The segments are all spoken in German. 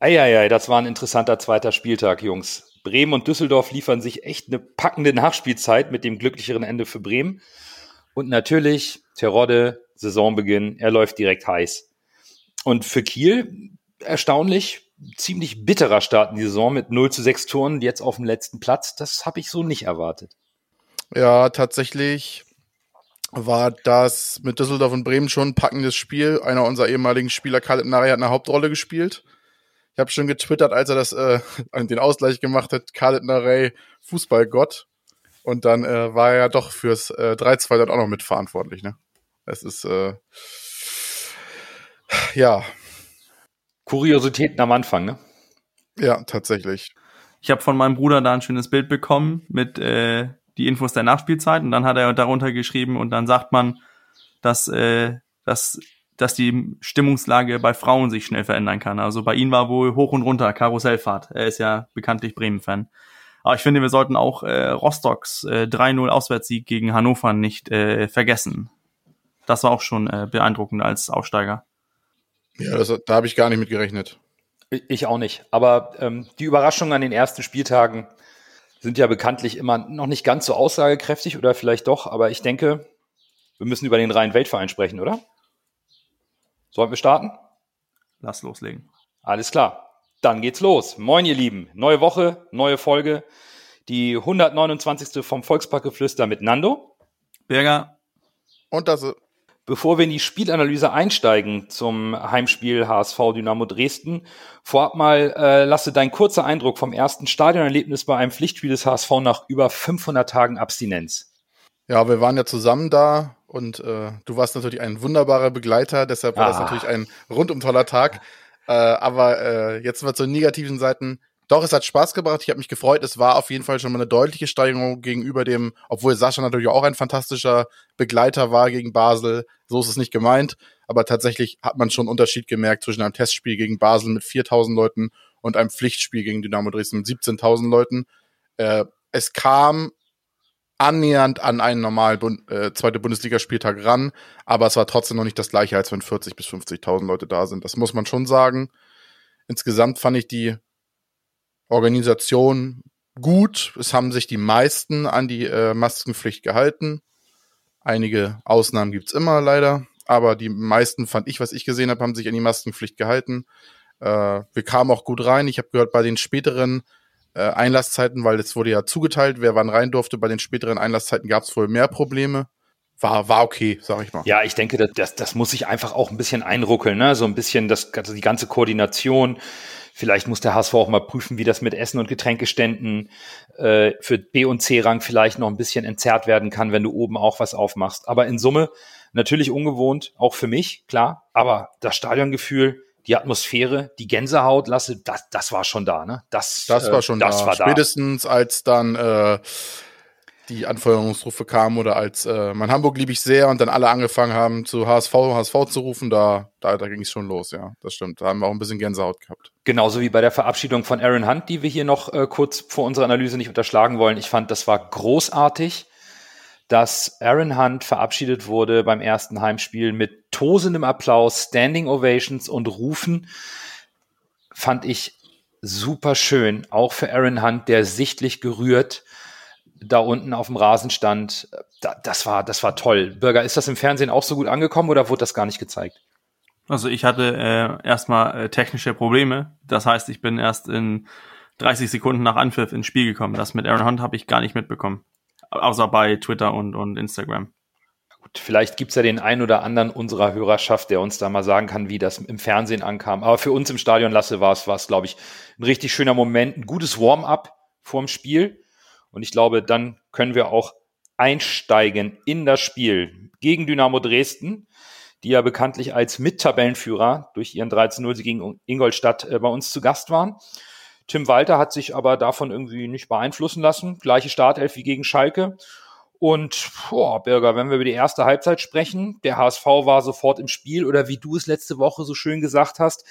Eieiei, das war ein interessanter zweiter Spieltag, Jungs. Bremen und Düsseldorf liefern sich echt eine packende Nachspielzeit mit dem glücklicheren Ende für Bremen. Und natürlich, Terodde, Saisonbeginn, er läuft direkt heiß. Und für Kiel, erstaunlich, ziemlich bitterer Start in die Saison mit 0 zu 6 Toren, jetzt auf dem letzten Platz. Das habe ich so nicht erwartet. Ja, tatsächlich war das mit Düsseldorf und Bremen schon ein packendes Spiel. Einer unserer ehemaligen Spieler, Khaled Nari, hat eine Hauptrolle gespielt. Ich habe schon getwittert, als er das äh, den Ausgleich gemacht hat, Khaled Narey, Fußballgott. Und dann äh, war er ja doch fürs äh, 3-2 dann auch noch mitverantwortlich. Ne? Es ist äh, ja. Kuriositäten am Anfang, ne? Ja, tatsächlich. Ich habe von meinem Bruder da ein schönes Bild bekommen mit äh, die Infos der Nachspielzeit und dann hat er darunter geschrieben und dann sagt man, dass, äh, dass, dass die Stimmungslage bei Frauen sich schnell verändern kann. Also bei ihm war wohl hoch und runter, Karussellfahrt. Er ist ja bekanntlich Bremen-Fan. Aber ich finde, wir sollten auch äh, Rostocks äh, 3-0 Auswärtssieg gegen Hannover nicht äh, vergessen. Das war auch schon äh, beeindruckend als Aufsteiger. Ja, das, da habe ich gar nicht mit gerechnet. Ich auch nicht. Aber ähm, die Überraschungen an den ersten Spieltagen sind ja bekanntlich immer noch nicht ganz so aussagekräftig oder vielleicht doch, aber ich denke, wir müssen über den Rhein-Weltverein sprechen, oder? Sollten wir starten? Lass loslegen. Alles klar. Dann geht's los. Moin, ihr Lieben. Neue Woche, neue Folge. Die 129. vom Volksparkgeflüster mit Nando. Berger. Und das Bevor wir in die Spielanalyse einsteigen zum Heimspiel HSV Dynamo Dresden, vorab mal äh, lasse dein kurzer Eindruck vom ersten Stadionerlebnis bei einem Pflichtspiel des HSV nach über 500 Tagen Abstinenz. Ja, wir waren ja zusammen da und äh, du warst natürlich ein wunderbarer Begleiter, deshalb war ah. das natürlich ein rundum toller Tag. Äh, aber äh, jetzt mal zu negativen Seiten. Doch, es hat Spaß gebracht. Ich habe mich gefreut. Es war auf jeden Fall schon mal eine deutliche Steigerung gegenüber dem, obwohl Sascha natürlich auch ein fantastischer Begleiter war gegen Basel. So ist es nicht gemeint. Aber tatsächlich hat man schon einen Unterschied gemerkt zwischen einem Testspiel gegen Basel mit 4000 Leuten und einem Pflichtspiel gegen Dynamo Dresden mit 17.000 Leuten. Äh, es kam annähernd an einen normalen Bund, äh, zweite Bundesligaspieltag ran, aber es war trotzdem noch nicht das gleiche, als wenn 40 bis 50.000 Leute da sind. Das muss man schon sagen. Insgesamt fand ich die Organisation gut. Es haben sich die meisten an die äh, Maskenpflicht gehalten. Einige Ausnahmen gibt's immer leider, aber die meisten fand ich, was ich gesehen habe, haben sich an die Maskenpflicht gehalten. Äh, wir kamen auch gut rein. Ich habe gehört, bei den späteren äh, Einlasszeiten, weil es wurde ja zugeteilt, wer wann rein durfte, bei den späteren Einlasszeiten gab es wohl mehr Probleme. War, war okay, sag ich mal. Ja, ich denke, das, das, das muss sich einfach auch ein bisschen einruckeln, ne? So ein bisschen das, also die ganze Koordination Vielleicht muss der HSV auch mal prüfen, wie das mit Essen und Getränkeständen äh, für B- und C-Rang vielleicht noch ein bisschen entzerrt werden kann, wenn du oben auch was aufmachst. Aber in Summe natürlich ungewohnt, auch für mich, klar. Aber das Stadiongefühl, die Atmosphäre, die Gänsehaut, lasse, das, das war schon da, ne? Das, das war schon das da. War Spätestens da. als dann äh, die Anfeuerungsrufe kamen oder als äh, mein Hamburg liebe ich sehr und dann alle angefangen haben zu HSV, HSV zu rufen, da, da, da ging es schon los, ja, das stimmt. Da haben wir auch ein bisschen Gänsehaut gehabt. Genauso wie bei der Verabschiedung von Aaron Hunt, die wir hier noch äh, kurz vor unserer Analyse nicht unterschlagen wollen. Ich fand, das war großartig, dass Aaron Hunt verabschiedet wurde beim ersten Heimspiel mit tosendem Applaus, Standing Ovations und Rufen. Fand ich super schön, auch für Aaron Hunt, der sichtlich gerührt da unten auf dem Rasen stand, da, das war, das war toll. Bürger, ist das im Fernsehen auch so gut angekommen oder wurde das gar nicht gezeigt? Also ich hatte äh, erstmal äh, technische Probleme. Das heißt, ich bin erst in 30 Sekunden nach Anpfiff ins Spiel gekommen. Das mit Aaron Hunt habe ich gar nicht mitbekommen. Außer bei Twitter und, und Instagram. Gut, vielleicht gibt's ja den einen oder anderen unserer Hörerschaft, der uns da mal sagen kann, wie das im Fernsehen ankam. Aber für uns im Stadion Lasse war es, war es, glaube ich, ein richtig schöner Moment, ein gutes Warm-up vorm Spiel. Und ich glaube, dann können wir auch einsteigen in das Spiel gegen Dynamo Dresden, die ja bekanntlich als Mittabellenführer durch ihren 13-0 gegen Ingolstadt äh, bei uns zu Gast waren. Tim Walter hat sich aber davon irgendwie nicht beeinflussen lassen. Gleiche Startelf wie gegen Schalke. Und, boah, Birger, wenn wir über die erste Halbzeit sprechen, der HSV war sofort im Spiel oder wie du es letzte Woche so schön gesagt hast,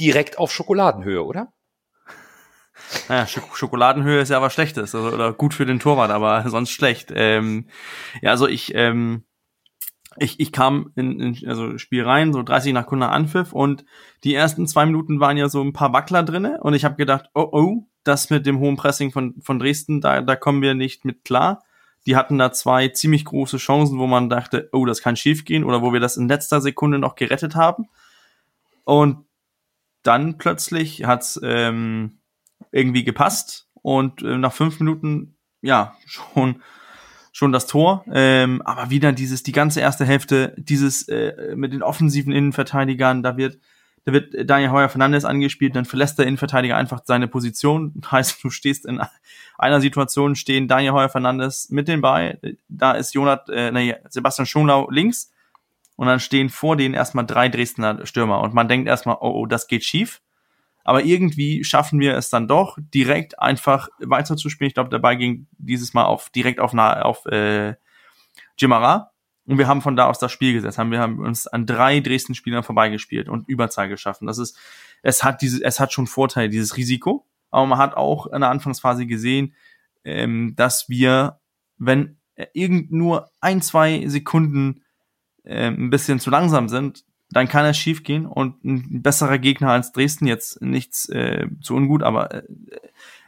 direkt auf Schokoladenhöhe, oder? naja, Sch Schokoladenhöhe ist ja was Schlechtes oder gut für den Torwart, aber sonst schlecht. Ähm, ja, also ich, ähm, ich, ich kam in, in also Spiel rein, so 30 nach Kunde Anpfiff und die ersten zwei Minuten waren ja so ein paar Wackler drinne und ich habe gedacht, oh oh, das mit dem hohen Pressing von, von Dresden, da, da kommen wir nicht mit klar. Die hatten da zwei ziemlich große Chancen, wo man dachte, oh, das kann schief gehen oder wo wir das in letzter Sekunde noch gerettet haben. Und dann plötzlich hat's ähm, irgendwie gepasst und äh, nach fünf Minuten, ja, schon schon das Tor, ähm, aber wieder dieses, die ganze erste Hälfte, dieses äh, mit den offensiven Innenverteidigern, da wird, da wird Daniel Heuer Fernandes angespielt, dann verlässt der Innenverteidiger einfach seine Position. Heißt, du stehst in einer Situation, stehen Daniel Heuer Fernandes mit dem Ball, da ist Jonat, äh, nee, Sebastian Schonlau links und dann stehen vor denen erstmal drei Dresdner Stürmer und man denkt erstmal, oh, oh, das geht schief. Aber irgendwie schaffen wir es dann doch, direkt einfach weiterzuspielen. Ich glaube, dabei ging dieses Mal auf direkt auf, auf äh, Jimara. Und wir haben von da aus das Spiel gesetzt. Haben wir haben uns an drei Dresden-Spielern vorbeigespielt und Überzahl geschaffen. Das ist, es hat diese, es hat schon Vorteile, dieses Risiko. Aber man hat auch in der Anfangsphase gesehen, ähm, dass wir, wenn irgend nur ein, zwei Sekunden äh, ein bisschen zu langsam sind, dann kann es schief gehen und ein besserer Gegner als Dresden jetzt nichts äh, zu ungut, aber äh,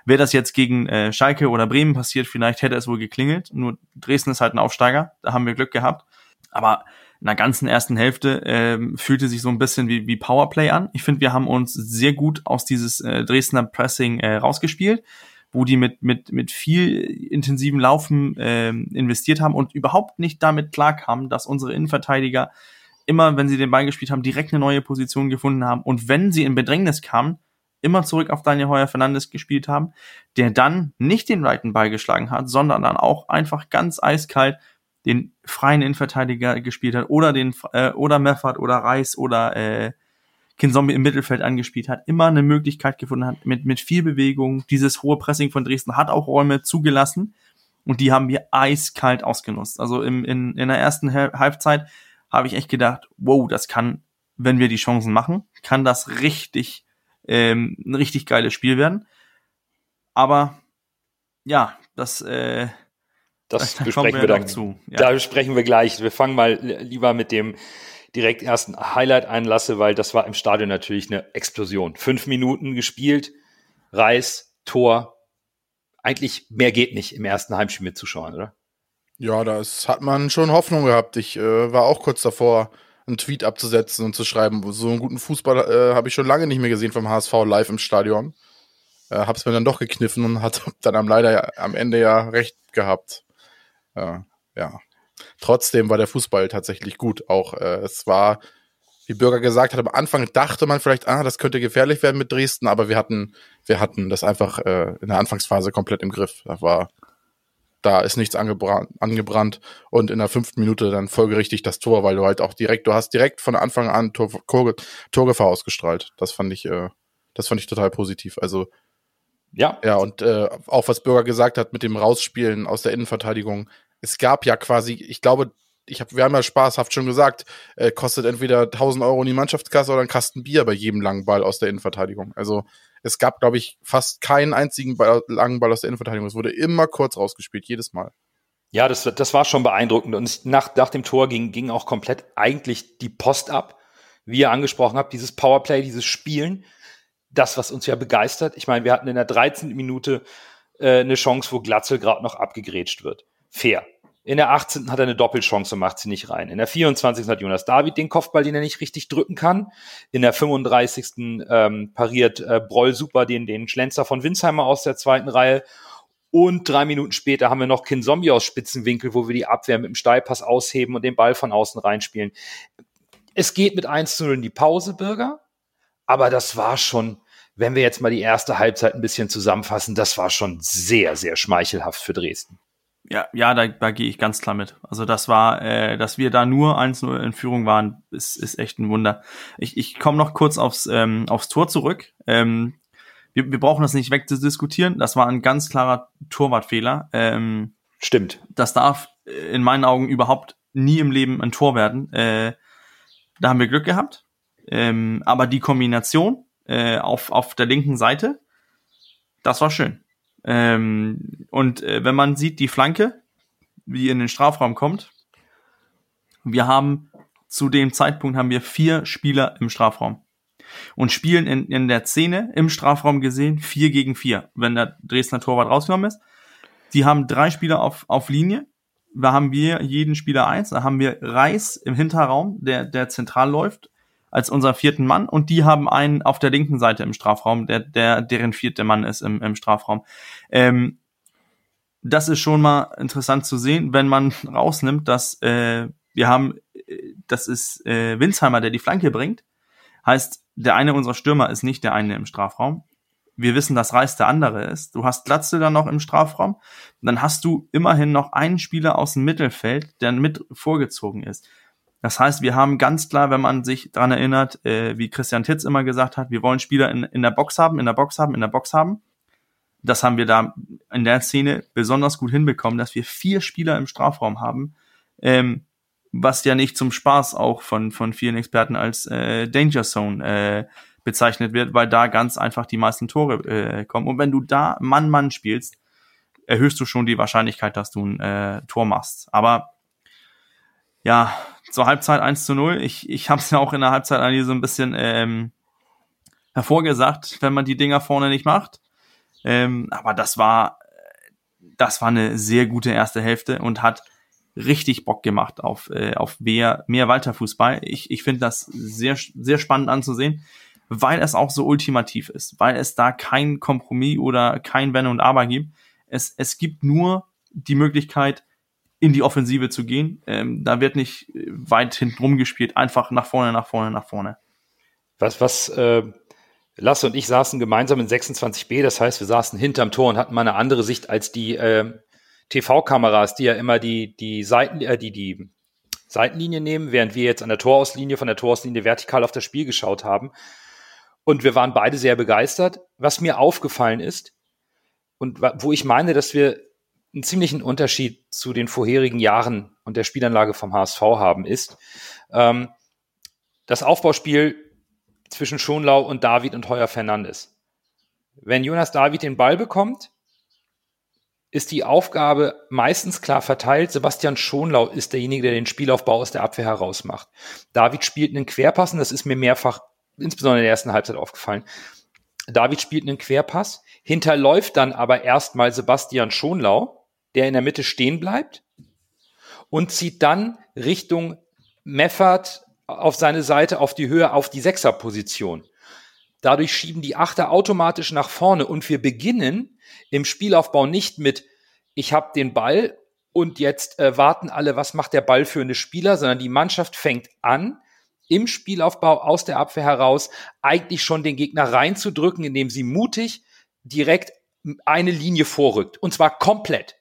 wäre das jetzt gegen äh, Schalke oder Bremen passiert, vielleicht hätte es wohl geklingelt. Nur Dresden ist halt ein Aufsteiger, da haben wir Glück gehabt. Aber in der ganzen ersten Hälfte äh, fühlte sich so ein bisschen wie, wie Powerplay an. Ich finde, wir haben uns sehr gut aus dieses äh, Dresdner Pressing äh, rausgespielt, wo die mit, mit, mit viel intensivem Laufen äh, investiert haben und überhaupt nicht damit klarkamen, dass unsere Innenverteidiger immer, wenn sie den Ball gespielt haben, direkt eine neue Position gefunden haben und wenn sie in Bedrängnis kamen, immer zurück auf Daniel Heuer Fernandes gespielt haben, der dann nicht den reiten Ball geschlagen hat, sondern dann auch einfach ganz eiskalt den freien Innenverteidiger gespielt hat oder den äh, oder Meffert oder Reis oder äh, Kinzombie im Mittelfeld angespielt hat, immer eine Möglichkeit gefunden hat mit mit viel Bewegung. Dieses hohe Pressing von Dresden hat auch Räume zugelassen und die haben wir eiskalt ausgenutzt. Also im, in, in der ersten Halbzeit habe ich echt gedacht, wow, das kann, wenn wir die Chancen machen, kann das richtig, ähm, ein richtig geiles Spiel werden. Aber ja, das, äh, das da besprechen wir, dann zu. Ja. Da besprechen wir gleich. Wir fangen mal lieber mit dem direkt ersten Highlight einlasse, weil das war im Stadion natürlich eine Explosion. Fünf Minuten gespielt, Reis, Tor. Eigentlich mehr geht nicht im ersten Heimspiel mitzuschauen, oder? Ja, das hat man schon Hoffnung gehabt. Ich äh, war auch kurz davor, einen Tweet abzusetzen und zu schreiben, so einen guten Fußball äh, habe ich schon lange nicht mehr gesehen vom HSV live im Stadion. Äh, hab's mir dann doch gekniffen und hat dann am leider ja, am Ende ja recht gehabt. Äh, ja. Trotzdem war der Fußball tatsächlich gut. Auch äh, es war, wie Bürger gesagt hat, am Anfang dachte man vielleicht, ah, das könnte gefährlich werden mit Dresden, aber wir hatten, wir hatten das einfach äh, in der Anfangsphase komplett im Griff. Da war da ist nichts angebrannt, angebrannt und in der fünften Minute dann folgerichtig das Tor, weil du halt auch direkt, du hast direkt von Anfang an Tor, Tor, Torgefahr ausgestrahlt. Das fand ich, äh, das fand ich total positiv. Also ja, ja und äh, auch was Bürger gesagt hat mit dem Rausspielen aus der Innenverteidigung. Es gab ja quasi, ich glaube, ich hab, wir haben ja spaßhaft schon gesagt, äh, kostet entweder 1000 Euro in die Mannschaftskasse oder ein Kasten Bier bei jedem langen Ball aus der Innenverteidigung. Also es gab, glaube ich, fast keinen einzigen Ball, langen Ball aus der Innenverteidigung. Es wurde immer kurz rausgespielt, jedes Mal. Ja, das, das war schon beeindruckend. Und nach, nach dem Tor ging, ging auch komplett eigentlich die Post ab. Wie ihr angesprochen habt, dieses Powerplay, dieses Spielen, das, was uns ja begeistert. Ich meine, wir hatten in der 13. Minute äh, eine Chance, wo Glatzel gerade noch abgegrätscht wird. Fair. In der 18. hat er eine Doppelchance und macht sie nicht rein. In der 24. hat Jonas David den Kopfball, den er nicht richtig drücken kann. In der 35. Ähm, pariert äh, Broll super den, den Schlenzer von Winsheimer aus der zweiten Reihe. Und drei Minuten später haben wir noch Kin Zombie aus Spitzenwinkel, wo wir die Abwehr mit dem Steilpass ausheben und den Ball von außen reinspielen. Es geht mit 1 zu 0 in die Pause, Bürger. Aber das war schon, wenn wir jetzt mal die erste Halbzeit ein bisschen zusammenfassen, das war schon sehr, sehr schmeichelhaft für Dresden. Ja, ja, da, da gehe ich ganz klar mit. Also das war, äh, dass wir da nur 1-0 in Führung waren, ist, ist echt ein Wunder. Ich, ich komme noch kurz aufs, ähm, aufs Tor zurück. Ähm, wir, wir brauchen das nicht wegzudiskutieren. Das war ein ganz klarer Torwartfehler. Ähm, Stimmt. Das darf äh, in meinen Augen überhaupt nie im Leben ein Tor werden. Äh, da haben wir Glück gehabt. Ähm, aber die Kombination äh, auf, auf der linken Seite, Das war schön. Ähm, und äh, wenn man sieht, die Flanke, wie in den Strafraum kommt, wir haben zu dem Zeitpunkt haben wir vier Spieler im Strafraum und spielen in, in der Szene im Strafraum gesehen vier gegen vier, wenn der Dresdner Torwart rausgenommen ist. Die haben drei Spieler auf, auf Linie. Da haben wir jeden Spieler eins. Da haben wir Reis im Hinterraum, der, der zentral läuft, als unser vierten Mann. Und die haben einen auf der linken Seite im Strafraum, der, der deren vierte Mann ist im, im Strafraum. Ähm, das ist schon mal interessant zu sehen, wenn man rausnimmt, dass äh, wir haben, äh, das ist äh, Winsheimer, der die Flanke bringt. Heißt, der eine unserer Stürmer ist nicht der eine im Strafraum. Wir wissen, dass Reis der andere ist. Du hast Glatzel dann noch im Strafraum. Dann hast du immerhin noch einen Spieler aus dem Mittelfeld, der mit vorgezogen ist. Das heißt, wir haben ganz klar, wenn man sich dran erinnert, äh, wie Christian Titz immer gesagt hat, wir wollen Spieler in, in der Box haben, in der Box haben, in der Box haben. Das haben wir da in der Szene besonders gut hinbekommen, dass wir vier Spieler im Strafraum haben, ähm, was ja nicht zum Spaß auch von, von vielen Experten als äh, Danger Zone äh, bezeichnet wird, weil da ganz einfach die meisten Tore äh, kommen. Und wenn du da Mann-Mann spielst, erhöhst du schon die Wahrscheinlichkeit, dass du ein äh, Tor machst. Aber ja, zur Halbzeit 1 zu 0. Ich, ich habe es ja auch in der Halbzeit eigentlich so ein bisschen ähm, hervorgesagt, wenn man die Dinger vorne nicht macht. Ähm, aber das war, das war eine sehr gute erste Hälfte und hat richtig Bock gemacht auf, äh, auf mehr, mehr Walter-Fußball. Ich, ich finde das sehr, sehr spannend anzusehen, weil es auch so ultimativ ist, weil es da kein Kompromiss oder kein Wenn und Aber gibt. Es, es gibt nur die Möglichkeit, in die Offensive zu gehen. Ähm, da wird nicht weit hinten rumgespielt, einfach nach vorne, nach vorne, nach vorne. Was, was, äh, Lasse und ich saßen gemeinsam in 26b, das heißt, wir saßen hinterm Tor und hatten mal eine andere Sicht als die äh, TV-Kameras, die ja immer die, die Seiten, äh, die, die Seitenlinie nehmen, während wir jetzt an der Torauslinie, von der Torauslinie vertikal auf das Spiel geschaut haben. Und wir waren beide sehr begeistert. Was mir aufgefallen ist, und wo ich meine, dass wir einen ziemlichen Unterschied zu den vorherigen Jahren und der Spielanlage vom HSV haben, ist ähm, das Aufbauspiel zwischen Schonlau und David und Heuer Fernandes. Wenn Jonas David den Ball bekommt, ist die Aufgabe meistens klar verteilt. Sebastian Schonlau ist derjenige, der den Spielaufbau aus der Abwehr heraus macht. David spielt einen Querpass und das ist mir mehrfach, insbesondere in der ersten Halbzeit aufgefallen. David spielt einen Querpass, hinterläuft dann aber erstmal Sebastian Schonlau, der in der Mitte stehen bleibt und zieht dann Richtung Meffert auf seine Seite, auf die Höhe, auf die Sechserposition. Dadurch schieben die Achter automatisch nach vorne und wir beginnen im Spielaufbau nicht mit, ich habe den Ball und jetzt äh, warten alle, was macht der Ball für eine Spieler, sondern die Mannschaft fängt an, im Spielaufbau aus der Abwehr heraus eigentlich schon den Gegner reinzudrücken, indem sie mutig direkt eine Linie vorrückt. Und zwar komplett.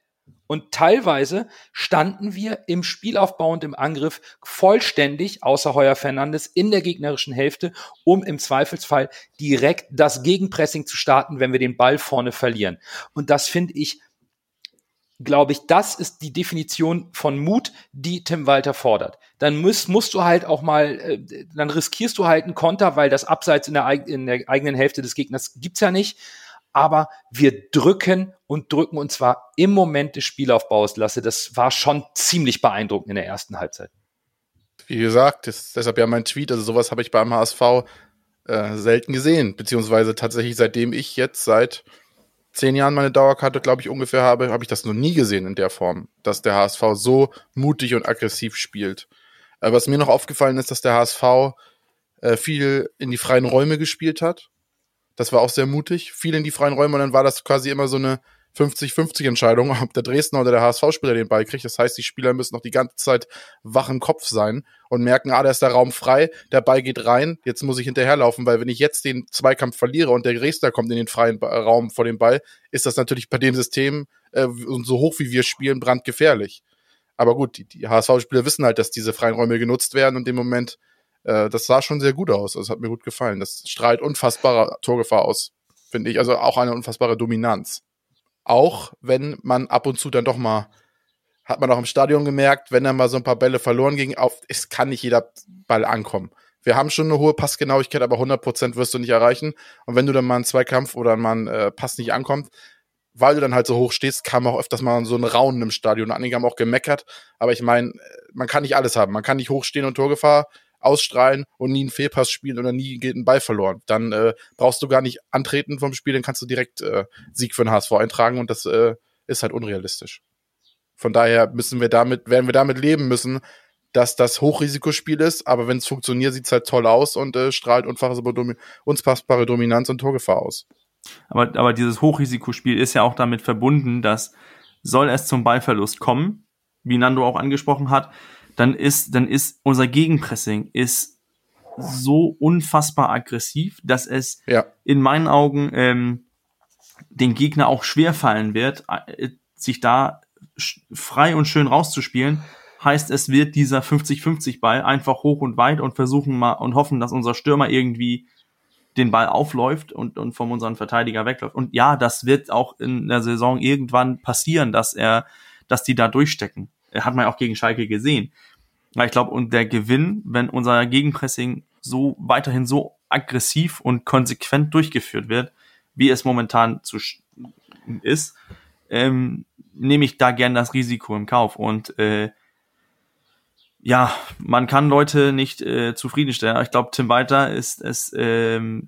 Und teilweise standen wir im Spielaufbau und im Angriff vollständig, außer Heuer Fernandes, in der gegnerischen Hälfte, um im Zweifelsfall direkt das Gegenpressing zu starten, wenn wir den Ball vorne verlieren. Und das finde ich, glaube ich, das ist die Definition von Mut, die Tim Walter fordert. Dann musst, musst du halt auch mal, äh, dann riskierst du halt einen Konter, weil das Abseits in der, in der eigenen Hälfte des Gegners gibt's ja nicht aber wir drücken und drücken und zwar im Moment des Spielaufbaus, Lasse. Das war schon ziemlich beeindruckend in der ersten Halbzeit. Wie gesagt, ist deshalb ja mein Tweet, also sowas habe ich beim HSV äh, selten gesehen, beziehungsweise tatsächlich seitdem ich jetzt seit zehn Jahren meine Dauerkarte, glaube ich, ungefähr habe, habe ich das noch nie gesehen in der Form, dass der HSV so mutig und aggressiv spielt. Äh, was mir noch aufgefallen ist, dass der HSV äh, viel in die freien Räume gespielt hat das war auch sehr mutig. Viel in die freien Räume und dann war das quasi immer so eine 50-50 Entscheidung, ob der Dresdner oder der HSV-Spieler den Ball kriegt. Das heißt, die Spieler müssen noch die ganze Zeit wach im Kopf sein und merken, ah, da ist der Raum frei, der Ball geht rein, jetzt muss ich hinterherlaufen, weil wenn ich jetzt den Zweikampf verliere und der Dresdner kommt in den freien Raum vor dem Ball, ist das natürlich bei dem System äh, so hoch wie wir spielen brandgefährlich. Aber gut, die, die HSV-Spieler wissen halt, dass diese freien Räume genutzt werden und im Moment äh, das sah schon sehr gut aus. Das hat mir gut gefallen. Das strahlt unfassbare Torgefahr aus, finde ich. Also auch eine unfassbare Dominanz. Auch wenn man ab und zu dann doch mal, hat man auch im Stadion gemerkt, wenn dann mal so ein paar Bälle verloren gingen, auf, es kann nicht jeder Ball ankommen. wir haben schon eine hohe Passgenauigkeit, aber 100% wirst du nicht erreichen. Und wenn du dann mal einen Zweikampf oder mal einen äh, Pass nicht ankommt, weil du dann halt so hoch stehst, kam auch öfters mal so ein Raunen im Stadion. Einige haben auch gemeckert, aber ich meine, man kann nicht alles haben. Man kann nicht hochstehen und Torgefahr ausstrahlen und nie einen Fehlpass spielen oder nie geht ein Ball verloren. Dann äh, brauchst du gar nicht antreten vom Spiel, dann kannst du direkt äh, Sieg für den HSV eintragen und das äh, ist halt unrealistisch. Von daher müssen wir damit, werden wir damit leben müssen, dass das Hochrisikospiel ist, aber wenn es funktioniert, sieht es halt toll aus und äh, strahlt unfassbare Dominanz und Torgefahr aus. Aber, aber dieses Hochrisikospiel ist ja auch damit verbunden, dass soll es zum Ballverlust kommen, wie Nando auch angesprochen hat, dann ist, dann ist unser Gegenpressing ist so unfassbar aggressiv, dass es ja. in meinen Augen ähm, den Gegner auch schwer fallen wird, äh, sich da frei und schön rauszuspielen. Heißt, es wird dieser 50-50 Ball einfach hoch und weit und versuchen mal und hoffen, dass unser Stürmer irgendwie den Ball aufläuft und, und von unserem Verteidiger wegläuft. Und ja, das wird auch in der Saison irgendwann passieren, dass er, dass die da durchstecken. Hat man auch gegen Schalke gesehen. Ich glaube, und der Gewinn, wenn unser Gegenpressing so weiterhin so aggressiv und konsequent durchgeführt wird, wie es momentan zu ist, ähm, nehme ich da gern das Risiko im Kauf. Und äh, ja, man kann Leute nicht äh, zufriedenstellen. Ich glaube, Tim Walter ist es, ähm,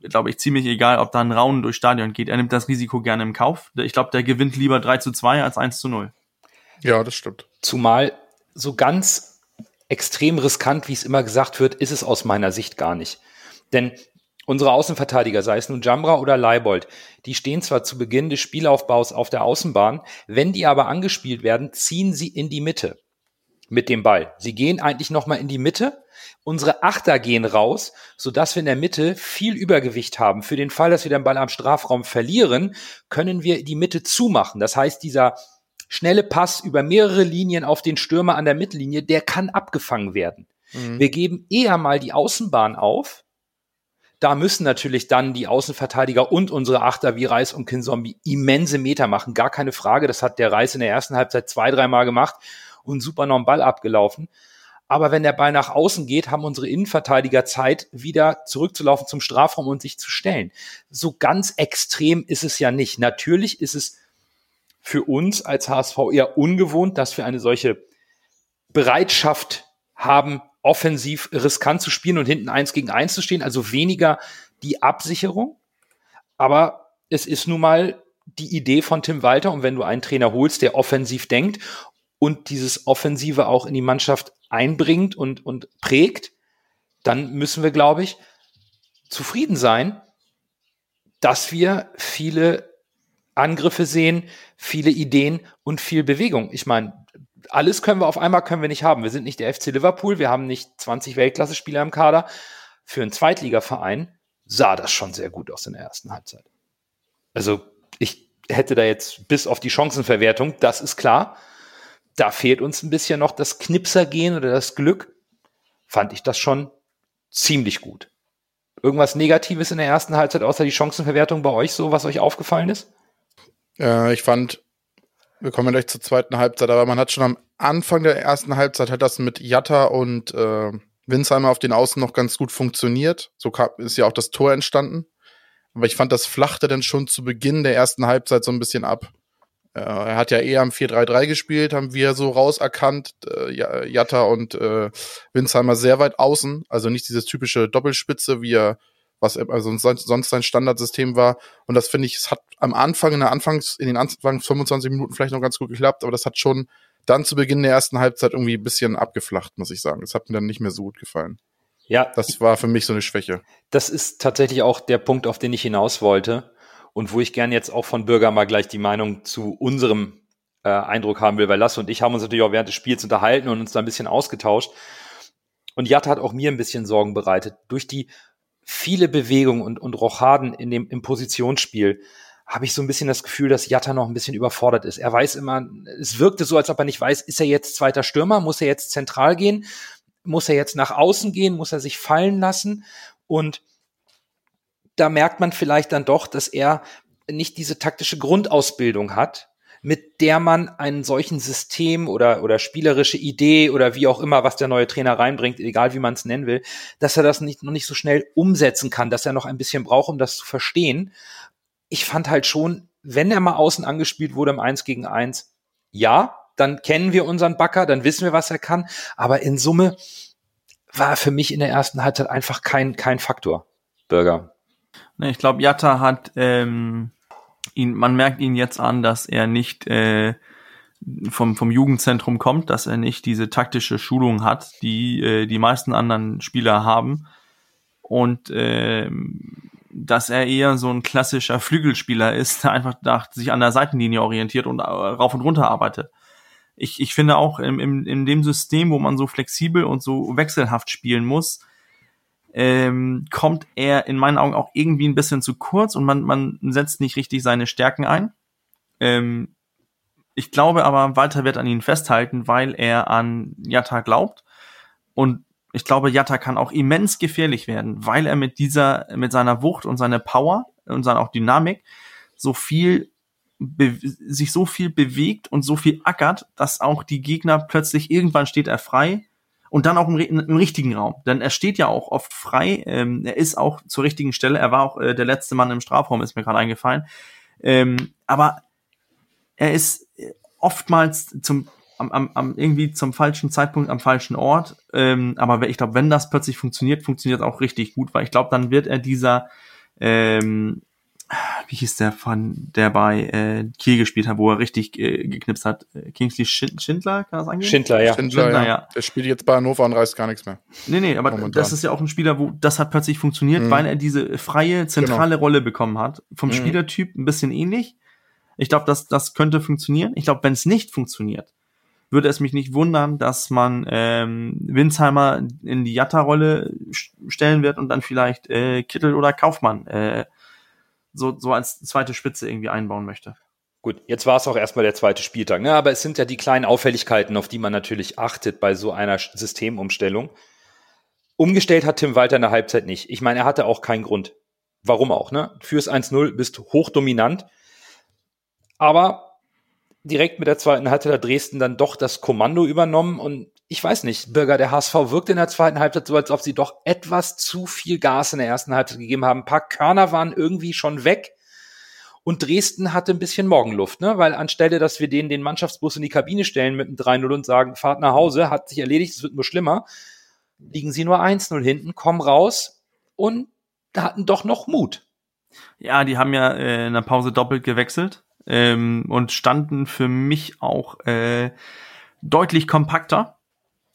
glaube ich, ziemlich egal, ob da ein Raunen durch Stadion geht. Er nimmt das Risiko gerne im Kauf. Ich glaube, der gewinnt lieber 3 zu 2 als 1 zu 0. Ja, das stimmt. Zumal so ganz extrem riskant, wie es immer gesagt wird, ist es aus meiner Sicht gar nicht. Denn unsere Außenverteidiger, sei es nun Jambra oder Leibold, die stehen zwar zu Beginn des Spielaufbaus auf der Außenbahn, wenn die aber angespielt werden, ziehen sie in die Mitte mit dem Ball. Sie gehen eigentlich nochmal in die Mitte. Unsere Achter gehen raus, sodass wir in der Mitte viel Übergewicht haben. Für den Fall, dass wir den Ball am Strafraum verlieren, können wir die Mitte zumachen. Das heißt, dieser schnelle Pass über mehrere Linien auf den Stürmer an der Mittellinie, der kann abgefangen werden. Mhm. Wir geben eher mal die Außenbahn auf. Da müssen natürlich dann die Außenverteidiger und unsere Achter wie Reis und Kinzombie immense Meter machen. Gar keine Frage. Das hat der Reis in der ersten Halbzeit zwei, dreimal gemacht und super noch einen Ball abgelaufen. Aber wenn der Ball nach außen geht, haben unsere Innenverteidiger Zeit, wieder zurückzulaufen zum Strafraum und sich zu stellen. So ganz extrem ist es ja nicht. Natürlich ist es für uns als HSV eher ungewohnt, dass wir eine solche Bereitschaft haben, offensiv riskant zu spielen und hinten eins gegen eins zu stehen. Also weniger die Absicherung. Aber es ist nun mal die Idee von Tim Walter. Und wenn du einen Trainer holst, der offensiv denkt und dieses Offensive auch in die Mannschaft einbringt und, und prägt, dann müssen wir, glaube ich, zufrieden sein, dass wir viele Angriffe sehen, viele Ideen und viel Bewegung. Ich meine, alles können wir auf einmal können wir nicht haben. Wir sind nicht der FC Liverpool, wir haben nicht 20 Weltklasse-Spieler im Kader. Für einen Zweitligaverein sah das schon sehr gut aus in der ersten Halbzeit. Also ich hätte da jetzt bis auf die Chancenverwertung, das ist klar, da fehlt uns ein bisschen noch das Knipsergehen oder das Glück. Fand ich das schon ziemlich gut. Irgendwas Negatives in der ersten Halbzeit außer die Chancenverwertung bei euch so, was euch aufgefallen ist? Äh, ich fand, wir kommen gleich zur zweiten Halbzeit, aber man hat schon am Anfang der ersten Halbzeit hat das mit Jatta und äh, Winsheimer auf den Außen noch ganz gut funktioniert. So ist ja auch das Tor entstanden. Aber ich fand, das flachte dann schon zu Beginn der ersten Halbzeit so ein bisschen ab. Äh, er hat ja eher am 4-3-3 gespielt, haben wir so rauserkannt. Äh, Jatta und äh, Winsheimer sehr weit außen, also nicht dieses typische Doppelspitze, wie er was also sonst sein Standardsystem war. Und das finde ich, es hat am Anfang, in der Anfangs, in den Anfangs 25 Minuten vielleicht noch ganz gut geklappt, aber das hat schon dann zu Beginn der ersten Halbzeit irgendwie ein bisschen abgeflacht, muss ich sagen. Das hat mir dann nicht mehr so gut gefallen. Ja. Das war für mich so eine Schwäche. Das ist tatsächlich auch der Punkt, auf den ich hinaus wollte und wo ich gern jetzt auch von Bürger mal gleich die Meinung zu unserem äh, Eindruck haben will, weil Lasse und ich haben uns natürlich auch während des Spiels unterhalten und uns da ein bisschen ausgetauscht. Und Jatta hat auch mir ein bisschen Sorgen bereitet. Durch die viele Bewegung und, und Rochaden in dem, im Positionsspiel habe ich so ein bisschen das Gefühl, dass Jatta noch ein bisschen überfordert ist. Er weiß immer, es wirkte so, als ob er nicht weiß, ist er jetzt zweiter Stürmer, muss er jetzt zentral gehen, muss er jetzt nach außen gehen, muss er sich fallen lassen und da merkt man vielleicht dann doch, dass er nicht diese taktische Grundausbildung hat, mit der man einen solchen System oder, oder spielerische Idee oder wie auch immer, was der neue Trainer reinbringt, egal wie man es nennen will, dass er das nicht, noch nicht so schnell umsetzen kann, dass er noch ein bisschen braucht, um das zu verstehen. Ich fand halt schon, wenn er mal außen angespielt wurde im 1 gegen 1, ja, dann kennen wir unseren Backer, dann wissen wir, was er kann. Aber in Summe war für mich in der ersten Halbzeit einfach kein, kein Faktor. Burger. Ich glaube, Jatta hat ähm, ihn, man merkt ihn jetzt an, dass er nicht äh, vom, vom Jugendzentrum kommt, dass er nicht diese taktische Schulung hat, die äh, die meisten anderen Spieler haben. Und äh, dass er eher so ein klassischer Flügelspieler ist, der einfach nach, sich an der Seitenlinie orientiert und äh, rauf und runter arbeitet. Ich, ich finde auch in, in, in dem System, wo man so flexibel und so wechselhaft spielen muss, ähm, kommt er in meinen Augen auch irgendwie ein bisschen zu kurz und man, man setzt nicht richtig seine Stärken ein. Ähm, ich glaube aber, Walter wird an ihn festhalten, weil er an Jatta glaubt. Und ich glaube, Jatta kann auch immens gefährlich werden, weil er mit dieser, mit seiner Wucht und seiner Power und seiner auch Dynamik so viel sich so viel bewegt und so viel ackert, dass auch die Gegner plötzlich irgendwann steht er frei und dann auch im, im, richtigen Raum. Denn er steht ja auch oft frei. Ähm, er ist auch zur richtigen Stelle. Er war auch äh, der letzte Mann im Strafraum, ist mir gerade eingefallen. Ähm, aber er ist äh, oftmals zum am, am, am irgendwie zum falschen Zeitpunkt am falschen Ort. Ähm, aber ich glaube, wenn das plötzlich funktioniert, funktioniert auch richtig gut, weil ich glaube, dann wird er dieser ähm, wie hieß der von, der bei äh, Kiel gespielt hat, wo er richtig äh, geknipst hat? Äh, Kingsley Schindler, kann das angehen? Schindler, ja. Schindler, Schindler ja. ja. Der spielt jetzt bei Hannover und reißt gar nichts mehr. Nee, nee, aber momentan. das ist ja auch ein Spieler, wo das hat plötzlich funktioniert, mhm. weil er diese freie, zentrale genau. Rolle bekommen hat. Vom mhm. Spielertyp ein bisschen ähnlich. Ich glaube, das, das könnte funktionieren. Ich glaube, wenn es nicht funktioniert, würde es mich nicht wundern, dass man ähm, Winsheimer in die Jatta-Rolle stellen wird und dann vielleicht äh, Kittel oder Kaufmann äh, so, so als zweite Spitze irgendwie einbauen möchte. Gut, jetzt war es auch erstmal der zweite Spieltag, ne? aber es sind ja die kleinen Auffälligkeiten, auf die man natürlich achtet bei so einer Systemumstellung. Umgestellt hat Tim Walter in der Halbzeit nicht. Ich meine, er hatte auch keinen Grund. Warum auch, ne? Fürs 1-0 bist hochdominant. Aber direkt mit der zweiten Halbzeit hat Dresden dann doch das Kommando übernommen und ich weiß nicht, Bürger, der HSV wirkt in der zweiten Halbzeit so, als ob sie doch etwas zu viel Gas in der ersten Halbzeit gegeben haben. Ein paar Körner waren irgendwie schon weg. Und Dresden hatte ein bisschen Morgenluft, ne? Weil anstelle, dass wir denen den Mannschaftsbus in die Kabine stellen mit einem 3-0 und sagen, fahrt nach Hause, hat sich erledigt, es wird nur schlimmer, liegen sie nur 1-0 hinten, kommen raus und hatten doch noch Mut. Ja, die haben ja äh, in der Pause doppelt gewechselt ähm, und standen für mich auch äh, deutlich kompakter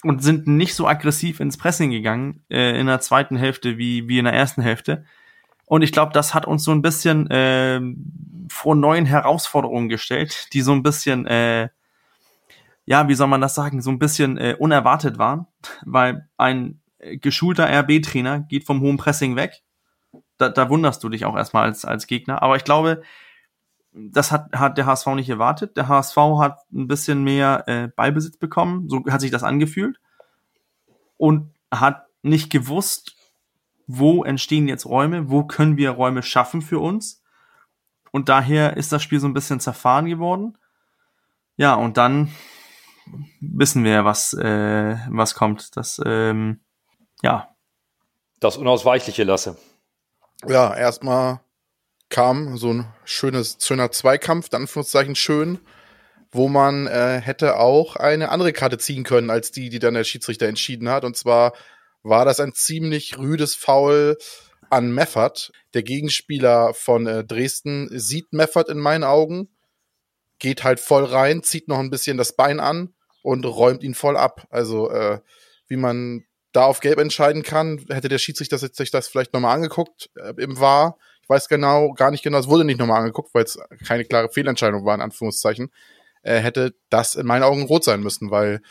und sind nicht so aggressiv ins Pressing gegangen äh, in der zweiten Hälfte wie, wie in der ersten Hälfte. Und ich glaube, das hat uns so ein bisschen äh, vor neuen Herausforderungen gestellt, die so ein bisschen, äh, ja, wie soll man das sagen, so ein bisschen äh, unerwartet waren, weil ein geschulter RB-Trainer geht vom hohen Pressing weg. Da, da wunderst du dich auch erstmal als, als Gegner. Aber ich glaube, das hat, hat der HSV nicht erwartet. Der HSV hat ein bisschen mehr äh, Ballbesitz bekommen, so hat sich das angefühlt. Und hat nicht gewusst, wo entstehen jetzt Räume, wo können wir Räume schaffen für uns. Und daher ist das Spiel so ein bisschen zerfahren geworden. Ja, und dann wissen wir ja, was, äh, was kommt. Das, ähm, ja. Das Unausweichliche lasse. Ja, erstmal kam so ein schönes, schöner Zweikampf, dann Anführungszeichen schön, wo man äh, hätte auch eine andere Karte ziehen können, als die, die dann der Schiedsrichter entschieden hat. Und zwar war das ein ziemlich rüdes Foul an Meffert. Der Gegenspieler von äh, Dresden sieht Meffert in meinen Augen, geht halt voll rein, zieht noch ein bisschen das Bein an und räumt ihn voll ab. Also äh, wie man da auf Gelb entscheiden kann, hätte der Schiedsrichter sich das vielleicht nochmal angeguckt äh, im War ich weiß genau, gar nicht genau, es wurde nicht nochmal angeguckt, weil es keine klare Fehlentscheidung war, in Anführungszeichen. Äh, hätte das in meinen Augen rot sein müssen, weil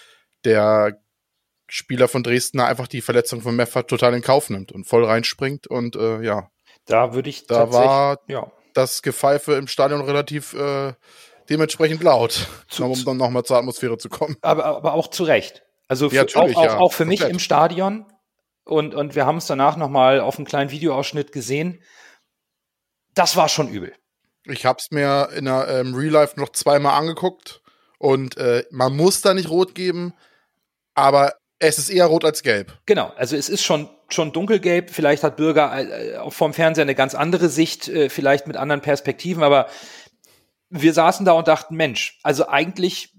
der Spieler von Dresden einfach die Verletzung von Meffert total in Kauf nimmt und voll reinspringt und äh, ja. Da würde ich Da war ja. das Gepfeife im Stadion relativ äh, dementsprechend laut, zu, um dann nochmal zur Atmosphäre zu kommen. Aber, aber auch zu Recht. Also für, ja, auch, auch, ja. auch für mich im Stadion und, und wir haben es danach nochmal auf einem kleinen Videoausschnitt gesehen das war schon übel. Ich habe es mir in der ähm, Real Life noch zweimal angeguckt und äh, man muss da nicht rot geben, aber es ist eher rot als gelb. Genau, also es ist schon schon dunkelgelb. Vielleicht hat Bürger äh, auch vom Fernseher eine ganz andere Sicht, äh, vielleicht mit anderen Perspektiven, aber wir saßen da und dachten, Mensch, also eigentlich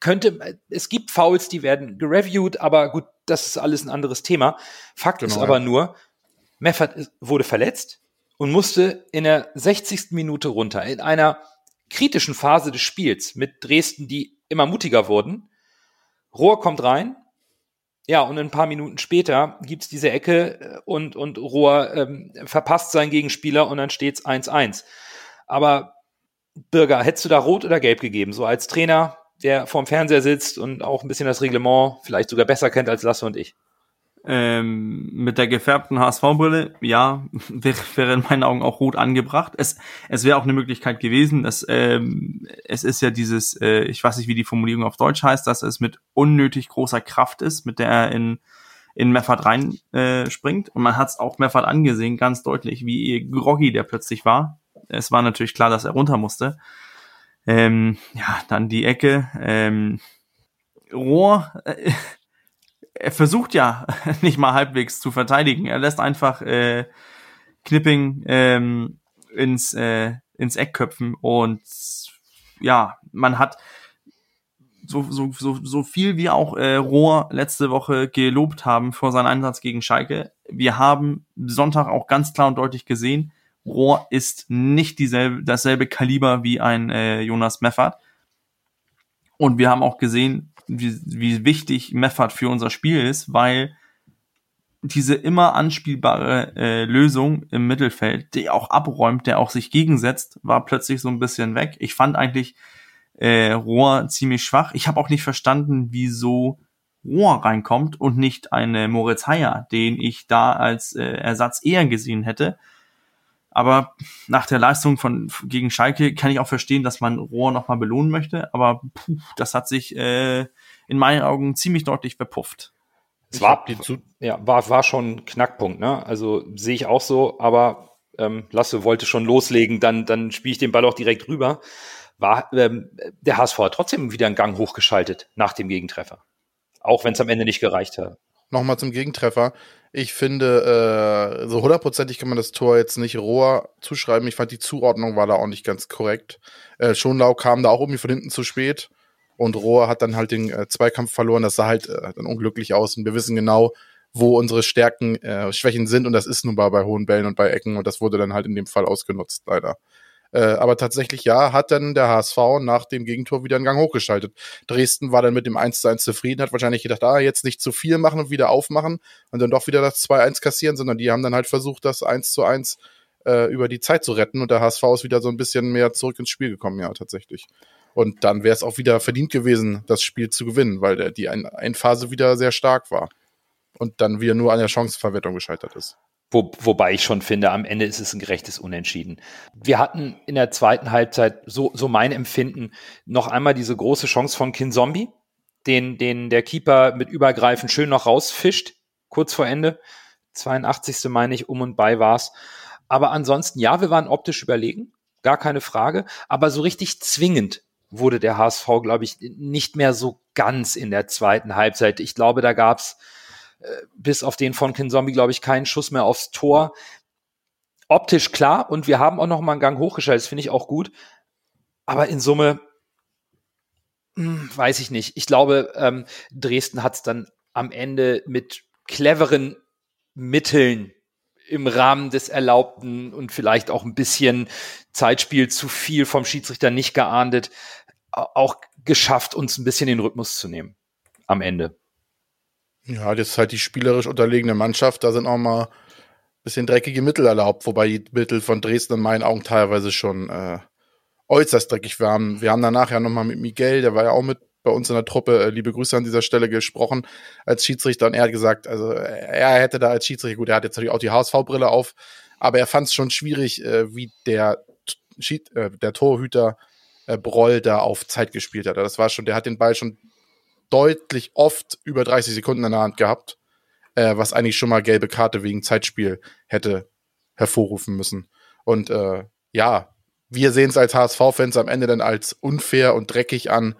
könnte, es gibt Fouls, die werden gereviewt, aber gut, das ist alles ein anderes Thema. Fakt genau, ist aber ja. nur, Meffert wurde verletzt und musste in der 60. Minute runter. In einer kritischen Phase des Spiels mit Dresden, die immer mutiger wurden. Rohr kommt rein. Ja, und ein paar Minuten später gibt's diese Ecke äh, und, und Rohr ähm, verpasst seinen Gegenspieler und dann steht's 1-1. Aber Bürger, hättest du da rot oder gelb gegeben? So als Trainer, der vorm Fernseher sitzt und auch ein bisschen das Reglement vielleicht sogar besser kennt als Lasse und ich. Ähm, mit der gefärbten HSV-Brille, ja, wäre, wäre in meinen Augen auch rot angebracht. Es, es wäre auch eine Möglichkeit gewesen, dass ähm, es ist ja dieses, äh, ich weiß nicht, wie die Formulierung auf Deutsch heißt, dass es mit unnötig großer Kraft ist, mit der er in in Meffert rein äh, springt. Und man hat es auch Meffert angesehen, ganz deutlich, wie groggy der plötzlich war. Es war natürlich klar, dass er runter musste. Ähm, ja, dann die Ecke. Ähm, Rohr, äh, er versucht ja nicht mal halbwegs zu verteidigen. Er lässt einfach äh, Knipping ähm, ins, äh, ins Eck köpfen und ja, man hat so, so, so, so viel wie auch äh, Rohr letzte Woche gelobt haben vor seinem Einsatz gegen Schalke. Wir haben Sonntag auch ganz klar und deutlich gesehen, Rohr ist nicht dieselbe, dasselbe Kaliber wie ein äh, Jonas Meffert. Und wir haben auch gesehen, wie, wie wichtig Meffert für unser Spiel ist, weil diese immer anspielbare äh, Lösung im Mittelfeld, die auch abräumt, der auch sich gegensetzt, war plötzlich so ein bisschen weg. Ich fand eigentlich äh, Rohr ziemlich schwach. Ich habe auch nicht verstanden, wieso Rohr reinkommt und nicht eine Moritz Heyer, den ich da als äh, Ersatz eher gesehen hätte. Aber nach der Leistung von gegen Schalke kann ich auch verstehen, dass man Rohr nochmal belohnen möchte. Aber puh, das hat sich äh, in meinen Augen ziemlich deutlich verpufft. Es war, ja, war, war schon ein Knackpunkt, ne? Also sehe ich auch so, aber ähm, Lasse wollte schon loslegen, dann, dann spiele ich den Ball auch direkt rüber. War ähm, der HSV hat trotzdem wieder einen Gang hochgeschaltet nach dem Gegentreffer. Auch wenn es am Ende nicht gereicht hat. Nochmal zum Gegentreffer. Ich finde, äh, so hundertprozentig kann man das Tor jetzt nicht roher zuschreiben. Ich fand, die Zuordnung war da auch nicht ganz korrekt. Äh, Schonlau kam da auch irgendwie von hinten zu spät und Rohr hat dann halt den äh, Zweikampf verloren. Das sah halt äh, dann unglücklich aus und wir wissen genau, wo unsere Stärken, äh, Schwächen sind und das ist nun mal bei hohen Bällen und bei Ecken und das wurde dann halt in dem Fall ausgenutzt, leider. Äh, aber tatsächlich ja, hat dann der HSV nach dem Gegentor wieder einen Gang hochgeschaltet. Dresden war dann mit dem 1 zu 1 zufrieden, hat wahrscheinlich gedacht, ah, jetzt nicht zu viel machen und wieder aufmachen und dann doch wieder das 2-1 kassieren, sondern die haben dann halt versucht, das 1 zu 1 äh, über die Zeit zu retten und der HSV ist wieder so ein bisschen mehr zurück ins Spiel gekommen, ja, tatsächlich. Und dann wäre es auch wieder verdient gewesen, das Spiel zu gewinnen, weil der, die Endphase wieder sehr stark war und dann wieder nur an der Chancenverwertung gescheitert ist. Wo, wobei ich schon finde, am Ende ist es ein gerechtes Unentschieden. Wir hatten in der zweiten Halbzeit, so, so mein Empfinden, noch einmal diese große Chance von Kinzombie, den, den der Keeper mit Übergreifen schön noch rausfischt, kurz vor Ende. 82. meine ich, um und bei war's. Aber ansonsten, ja, wir waren optisch überlegen, gar keine Frage. Aber so richtig zwingend wurde der HSV, glaube ich, nicht mehr so ganz in der zweiten Halbzeit. Ich glaube, da gab's bis auf den von Kinzombie, glaube ich, keinen Schuss mehr aufs Tor. Optisch klar und wir haben auch noch mal einen Gang hochgeschaltet, das finde ich auch gut. Aber in Summe hm, weiß ich nicht. Ich glaube, ähm, Dresden hat es dann am Ende mit cleveren Mitteln im Rahmen des Erlaubten und vielleicht auch ein bisschen Zeitspiel zu viel vom Schiedsrichter nicht geahndet, auch geschafft, uns ein bisschen den Rhythmus zu nehmen am Ende. Ja, das ist halt die spielerisch unterlegene Mannschaft. Da sind auch mal ein bisschen dreckige Mittel erlaubt, wobei die Mittel von Dresden in meinen Augen teilweise schon äh, äußerst dreckig waren. Wir haben danach ja nochmal mit Miguel, der war ja auch mit bei uns in der Truppe, äh, liebe Grüße an dieser Stelle gesprochen, als Schiedsrichter. Und er hat gesagt, also er hätte da als Schiedsrichter, gut, er hat jetzt natürlich auch die HSV-Brille auf, aber er fand es schon schwierig, äh, wie der, Schied, äh, der Torhüter äh, Broll da auf Zeit gespielt hat. Das war schon, der hat den Ball schon deutlich oft über 30 Sekunden in der Hand gehabt, äh, was eigentlich schon mal gelbe Karte wegen Zeitspiel hätte hervorrufen müssen. Und äh, ja, wir sehen es als HSV-Fans am Ende dann als unfair und dreckig an.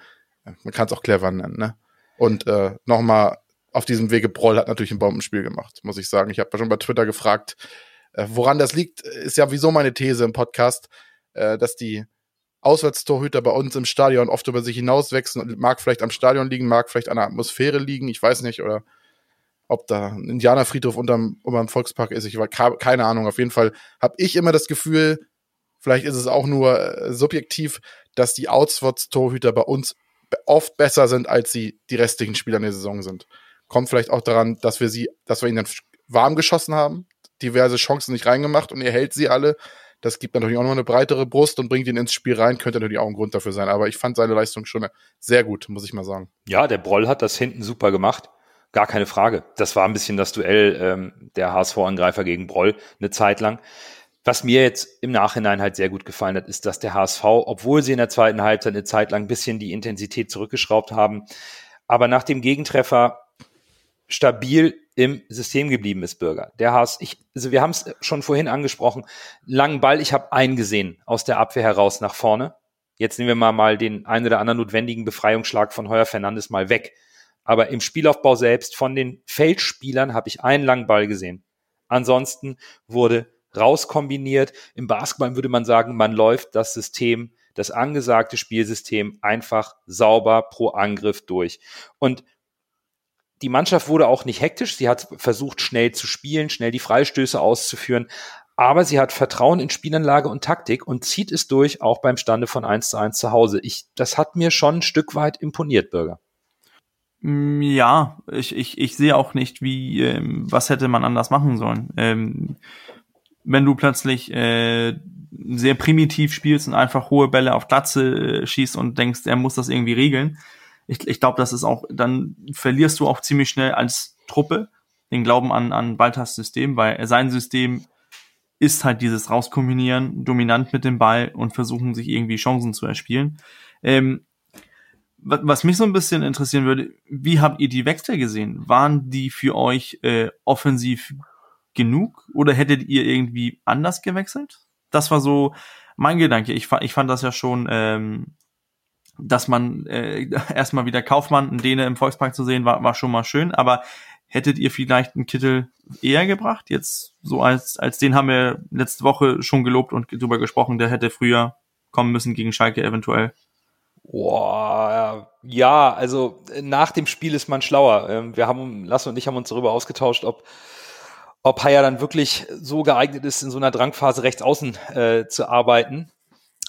Man kann es auch clever nennen, ne? Und äh, nochmal auf diesem Wege, Broll hat natürlich ein Bombenspiel gemacht, muss ich sagen. Ich habe schon bei Twitter gefragt, äh, woran das liegt, ist ja wieso meine These im Podcast, äh, dass die Auswärtstorhüter bei uns im Stadion oft über sich hinauswechseln. Mag vielleicht am Stadion liegen, mag vielleicht an der Atmosphäre liegen, ich weiß nicht, oder ob da ein Indianerfriedhof unterm, unterm Volkspark ist. Ich war keine Ahnung. Auf jeden Fall habe ich immer das Gefühl, vielleicht ist es auch nur äh, subjektiv, dass die Auswärtstorhüter bei uns oft besser sind, als sie die restlichen Spieler in der Saison sind. Kommt vielleicht auch daran, dass wir sie, dass wir ihn dann warm geschossen haben, diverse Chancen nicht reingemacht und er hält sie alle. Das gibt natürlich auch noch eine breitere Brust und bringt ihn ins Spiel rein, könnte natürlich auch ein Grund dafür sein. Aber ich fand seine Leistung schon sehr gut, muss ich mal sagen. Ja, der Broll hat das hinten super gemacht. Gar keine Frage. Das war ein bisschen das Duell ähm, der HSV-Angreifer gegen Broll eine Zeit lang. Was mir jetzt im Nachhinein halt sehr gut gefallen hat, ist, dass der HSV, obwohl sie in der zweiten Halbzeit eine Zeit lang ein bisschen die Intensität zurückgeschraubt haben, aber nach dem Gegentreffer stabil im System geblieben ist, Bürger. Der HSV, ich, also wir haben es schon vorhin angesprochen, langen Ball, ich habe einen gesehen aus der Abwehr heraus nach vorne. Jetzt nehmen wir mal, mal den einen oder anderen notwendigen Befreiungsschlag von Heuer Fernandes mal weg. Aber im Spielaufbau selbst von den Feldspielern habe ich einen langen Ball gesehen. Ansonsten wurde rauskombiniert. Im Basketball würde man sagen, man läuft das System, das angesagte Spielsystem einfach sauber pro Angriff durch. Und die Mannschaft wurde auch nicht hektisch. Sie hat versucht, schnell zu spielen, schnell die Freistöße auszuführen. Aber sie hat Vertrauen in Spielanlage und Taktik und zieht es durch, auch beim Stande von 1 zu 1 zu Hause. Ich, das hat mir schon ein Stück weit imponiert, Bürger. Mm, ja, ich, ich, ich sehe auch nicht, wie, ähm, was hätte man anders machen sollen. Ähm, wenn du plötzlich äh, sehr primitiv spielst und einfach hohe Bälle auf Glatze äh, schießt und denkst, er muss das irgendwie regeln, ich, ich glaube, das ist auch, dann verlierst du auch ziemlich schnell als Truppe den Glauben an, an Baltas System, weil sein System ist halt dieses Rauskombinieren, dominant mit dem Ball und versuchen, sich irgendwie Chancen zu erspielen. Ähm, was mich so ein bisschen interessieren würde, wie habt ihr die Wechsel gesehen? Waren die für euch äh, offensiv genug oder hättet ihr irgendwie anders gewechselt? Das war so mein Gedanke. Ich, ich fand das ja schon, ähm, dass man äh, erstmal wieder Kaufmann und Däne im Volkspark zu sehen, war, war schon mal schön, aber hättet ihr vielleicht einen Kittel eher gebracht? Jetzt so als, als den haben wir letzte Woche schon gelobt und drüber gesprochen, der hätte früher kommen müssen gegen Schalke eventuell. Boah, ja, also nach dem Spiel ist man schlauer. Ähm, wir haben, Lasse und ich haben uns darüber ausgetauscht, ob ob Haya dann wirklich so geeignet ist, in so einer Drangphase rechts außen äh, zu arbeiten.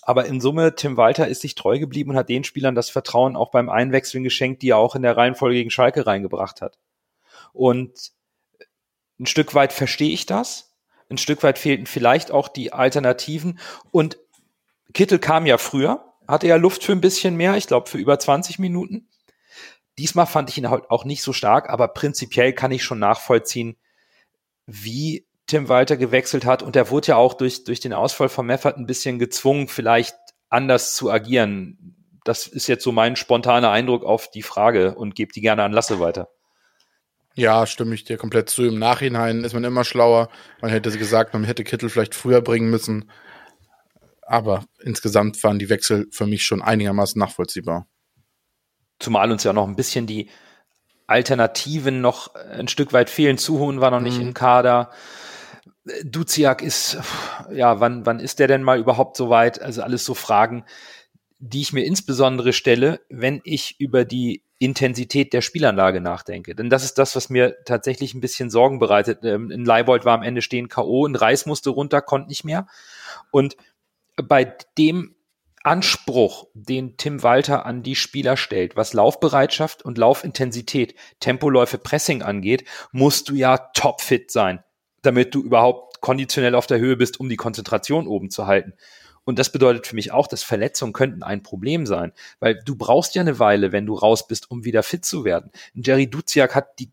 Aber in Summe, Tim Walter ist sich treu geblieben und hat den Spielern das Vertrauen auch beim Einwechseln geschenkt, die er auch in der Reihenfolge gegen Schalke reingebracht hat. Und ein Stück weit verstehe ich das. Ein Stück weit fehlten vielleicht auch die Alternativen. Und Kittel kam ja früher, hatte ja Luft für ein bisschen mehr, ich glaube für über 20 Minuten. Diesmal fand ich ihn halt auch nicht so stark, aber prinzipiell kann ich schon nachvollziehen, wie Tim Walter gewechselt hat. Und er wurde ja auch durch, durch den Ausfall von Meffert ein bisschen gezwungen, vielleicht anders zu agieren. Das ist jetzt so mein spontaner Eindruck auf die Frage und gebe die gerne an Lasse weiter. Ja, stimme ich dir komplett zu. Im Nachhinein ist man immer schlauer. Man hätte gesagt, man hätte Kittel vielleicht früher bringen müssen. Aber insgesamt waren die Wechsel für mich schon einigermaßen nachvollziehbar. Zumal uns ja noch ein bisschen die, Alternativen noch ein Stück weit fehlen. Zuhun war noch nicht mhm. im Kader. Duziak ist, ja, wann, wann ist der denn mal überhaupt so weit? Also alles so Fragen, die ich mir insbesondere stelle, wenn ich über die Intensität der Spielanlage nachdenke. Denn das ist das, was mir tatsächlich ein bisschen Sorgen bereitet. Ähm, in Leibold war am Ende stehen K.O., ein Reis musste runter, konnte nicht mehr. Und bei dem Anspruch, den Tim Walter an die Spieler stellt, was Laufbereitschaft und Laufintensität, Tempoläufe, Pressing angeht, musst du ja topfit sein, damit du überhaupt konditionell auf der Höhe bist, um die Konzentration oben zu halten. Und das bedeutet für mich auch, dass Verletzungen könnten ein Problem sein, weil du brauchst ja eine Weile, wenn du raus bist, um wieder fit zu werden. Jerry Duziak hat die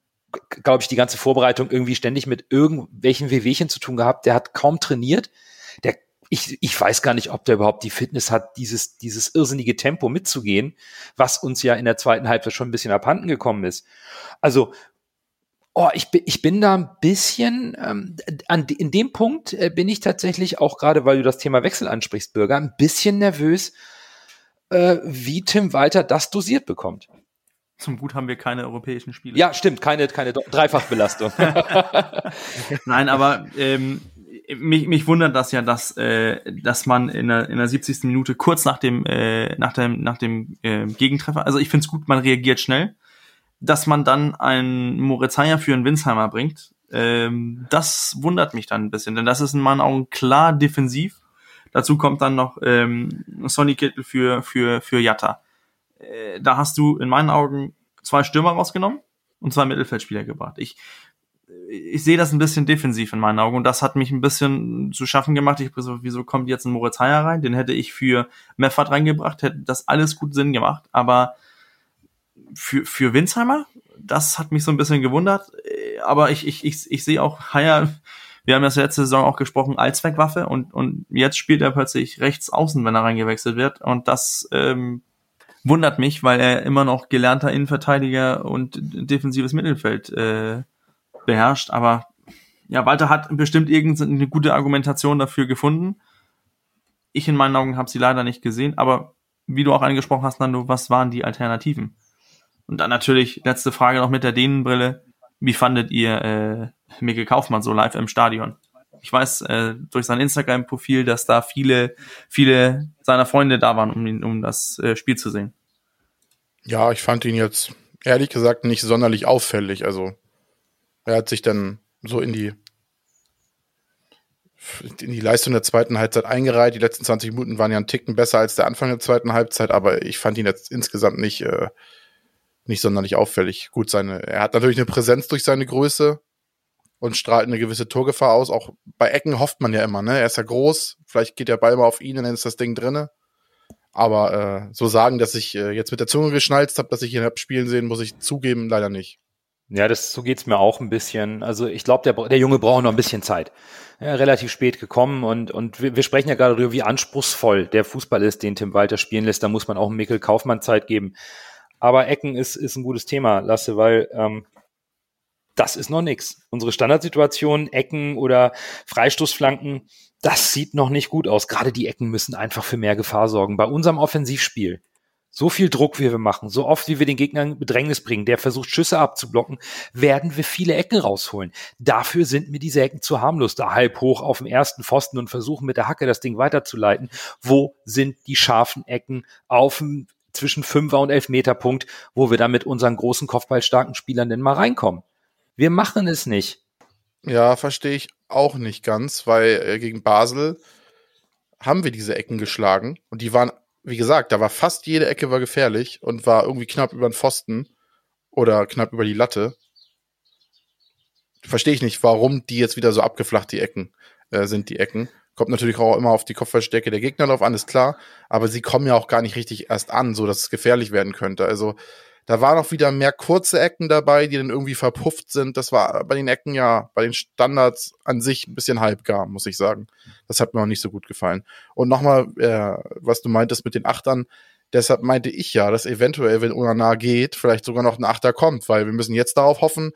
glaube ich, die ganze Vorbereitung irgendwie ständig mit irgendwelchen Wehwehchen zu tun gehabt. Der hat kaum trainiert. Der ich, ich weiß gar nicht, ob der überhaupt die Fitness hat, dieses, dieses irrsinnige Tempo mitzugehen, was uns ja in der zweiten Halbzeit schon ein bisschen abhanden gekommen ist. Also Oh, ich bin, ich bin da ein bisschen, ähm, an, in dem Punkt äh, bin ich tatsächlich auch gerade, weil du das Thema Wechsel ansprichst, Bürger, ein bisschen nervös, äh, wie Tim Walter das dosiert bekommt. Zum Gut haben wir keine europäischen Spiele. Ja, stimmt, keine, keine Dreifachbelastung. Nein, aber ähm, mich, mich wundert das ja, dass, äh, dass man in der, in der 70. Minute kurz nach dem, äh, nach dem, nach dem äh, Gegentreffer, also ich finde es gut, man reagiert schnell, dass man dann einen Moritz Heyer für einen Winsheimer bringt. Ähm, das wundert mich dann ein bisschen, denn das ist in meinen Augen klar defensiv. Dazu kommt dann noch ähm, Sonny Kittel für, für, für Jatta. Äh, da hast du in meinen Augen zwei Stürmer rausgenommen und zwei Mittelfeldspieler gebracht. Ich ich sehe das ein bisschen defensiv in meinen Augen und das hat mich ein bisschen zu schaffen gemacht. Ich so, wieso kommt jetzt ein Moritz Heyer rein? Den hätte ich für Meffert reingebracht, hätte das alles gut Sinn gemacht, aber für, für Winsheimer, das hat mich so ein bisschen gewundert, aber ich, ich, ich, ich sehe auch Heyer, wir haben das letzte Saison auch gesprochen, als Wegwaffe und, und jetzt spielt er plötzlich rechts außen, wenn er reingewechselt wird und das ähm, wundert mich, weil er immer noch gelernter Innenverteidiger und defensives Mittelfeld äh, beherrscht, aber ja, Walter hat bestimmt irgendeine gute Argumentation dafür gefunden. Ich in meinen Augen habe sie leider nicht gesehen, aber wie du auch angesprochen hast, Nando, was waren die Alternativen? Und dann natürlich letzte Frage noch mit der Dänenbrille. Wie fandet ihr äh, Mikkel Kaufmann so live im Stadion? Ich weiß äh, durch sein Instagram-Profil, dass da viele, viele seiner Freunde da waren, um, ihn, um das äh, Spiel zu sehen. Ja, ich fand ihn jetzt ehrlich gesagt nicht sonderlich auffällig. Also er hat sich dann so in die in die Leistung der zweiten Halbzeit eingereiht. Die letzten 20 Minuten waren ja ein Ticken besser als der Anfang der zweiten Halbzeit, aber ich fand ihn jetzt insgesamt nicht, äh, nicht sonderlich auffällig. Gut, seine, er hat natürlich eine Präsenz durch seine Größe und strahlt eine gewisse Torgefahr aus. Auch bei Ecken hofft man ja immer, ne? Er ist ja groß, vielleicht geht der Ball mal auf ihn und dann ist das Ding drinne. Aber äh, so sagen, dass ich äh, jetzt mit der Zunge geschnalzt habe, dass ich ihn hab spielen sehen, muss ich zugeben, leider nicht. Ja, das, so geht's mir auch ein bisschen. Also ich glaube, der, der Junge braucht noch ein bisschen Zeit. Ja, relativ spät gekommen und, und wir, wir sprechen ja gerade darüber, wie anspruchsvoll der Fußball ist, den Tim Walter spielen lässt. Da muss man auch Mikkel Kaufmann Zeit geben. Aber Ecken ist, ist ein gutes Thema, Lasse, weil ähm, das ist noch nix. Unsere Standardsituation, Ecken oder Freistoßflanken, das sieht noch nicht gut aus. Gerade die Ecken müssen einfach für mehr Gefahr sorgen. Bei unserem Offensivspiel so viel Druck, wie wir machen, so oft, wie wir den Gegner in Bedrängnis bringen, der versucht, Schüsse abzublocken, werden wir viele Ecken rausholen. Dafür sind mir diese Ecken zu harmlos. Da halb hoch auf dem ersten Pfosten und versuchen mit der Hacke das Ding weiterzuleiten. Wo sind die scharfen Ecken auf dem zwischen Fünfer und Elfmeter Punkt, wo wir dann mit unseren großen Kopfballstarken Spielern denn mal reinkommen? Wir machen es nicht. Ja, verstehe ich auch nicht ganz, weil äh, gegen Basel haben wir diese Ecken geschlagen und die waren wie gesagt, da war fast jede Ecke war gefährlich und war irgendwie knapp über den Pfosten oder knapp über die Latte. Verstehe ich nicht, warum die jetzt wieder so abgeflacht, die Ecken, äh, sind die Ecken. Kommt natürlich auch immer auf die Kopfballstärke der Gegner drauf an, ist klar. Aber sie kommen ja auch gar nicht richtig erst an, so dass es gefährlich werden könnte. Also, da waren auch wieder mehr kurze Ecken dabei, die dann irgendwie verpufft sind. Das war bei den Ecken ja, bei den Standards an sich ein bisschen halbgar, muss ich sagen. Das hat mir auch nicht so gut gefallen. Und nochmal, äh, was du meintest mit den Achtern, deshalb meinte ich ja, dass eventuell, wenn Onana geht, vielleicht sogar noch ein Achter kommt, weil wir müssen jetzt darauf hoffen,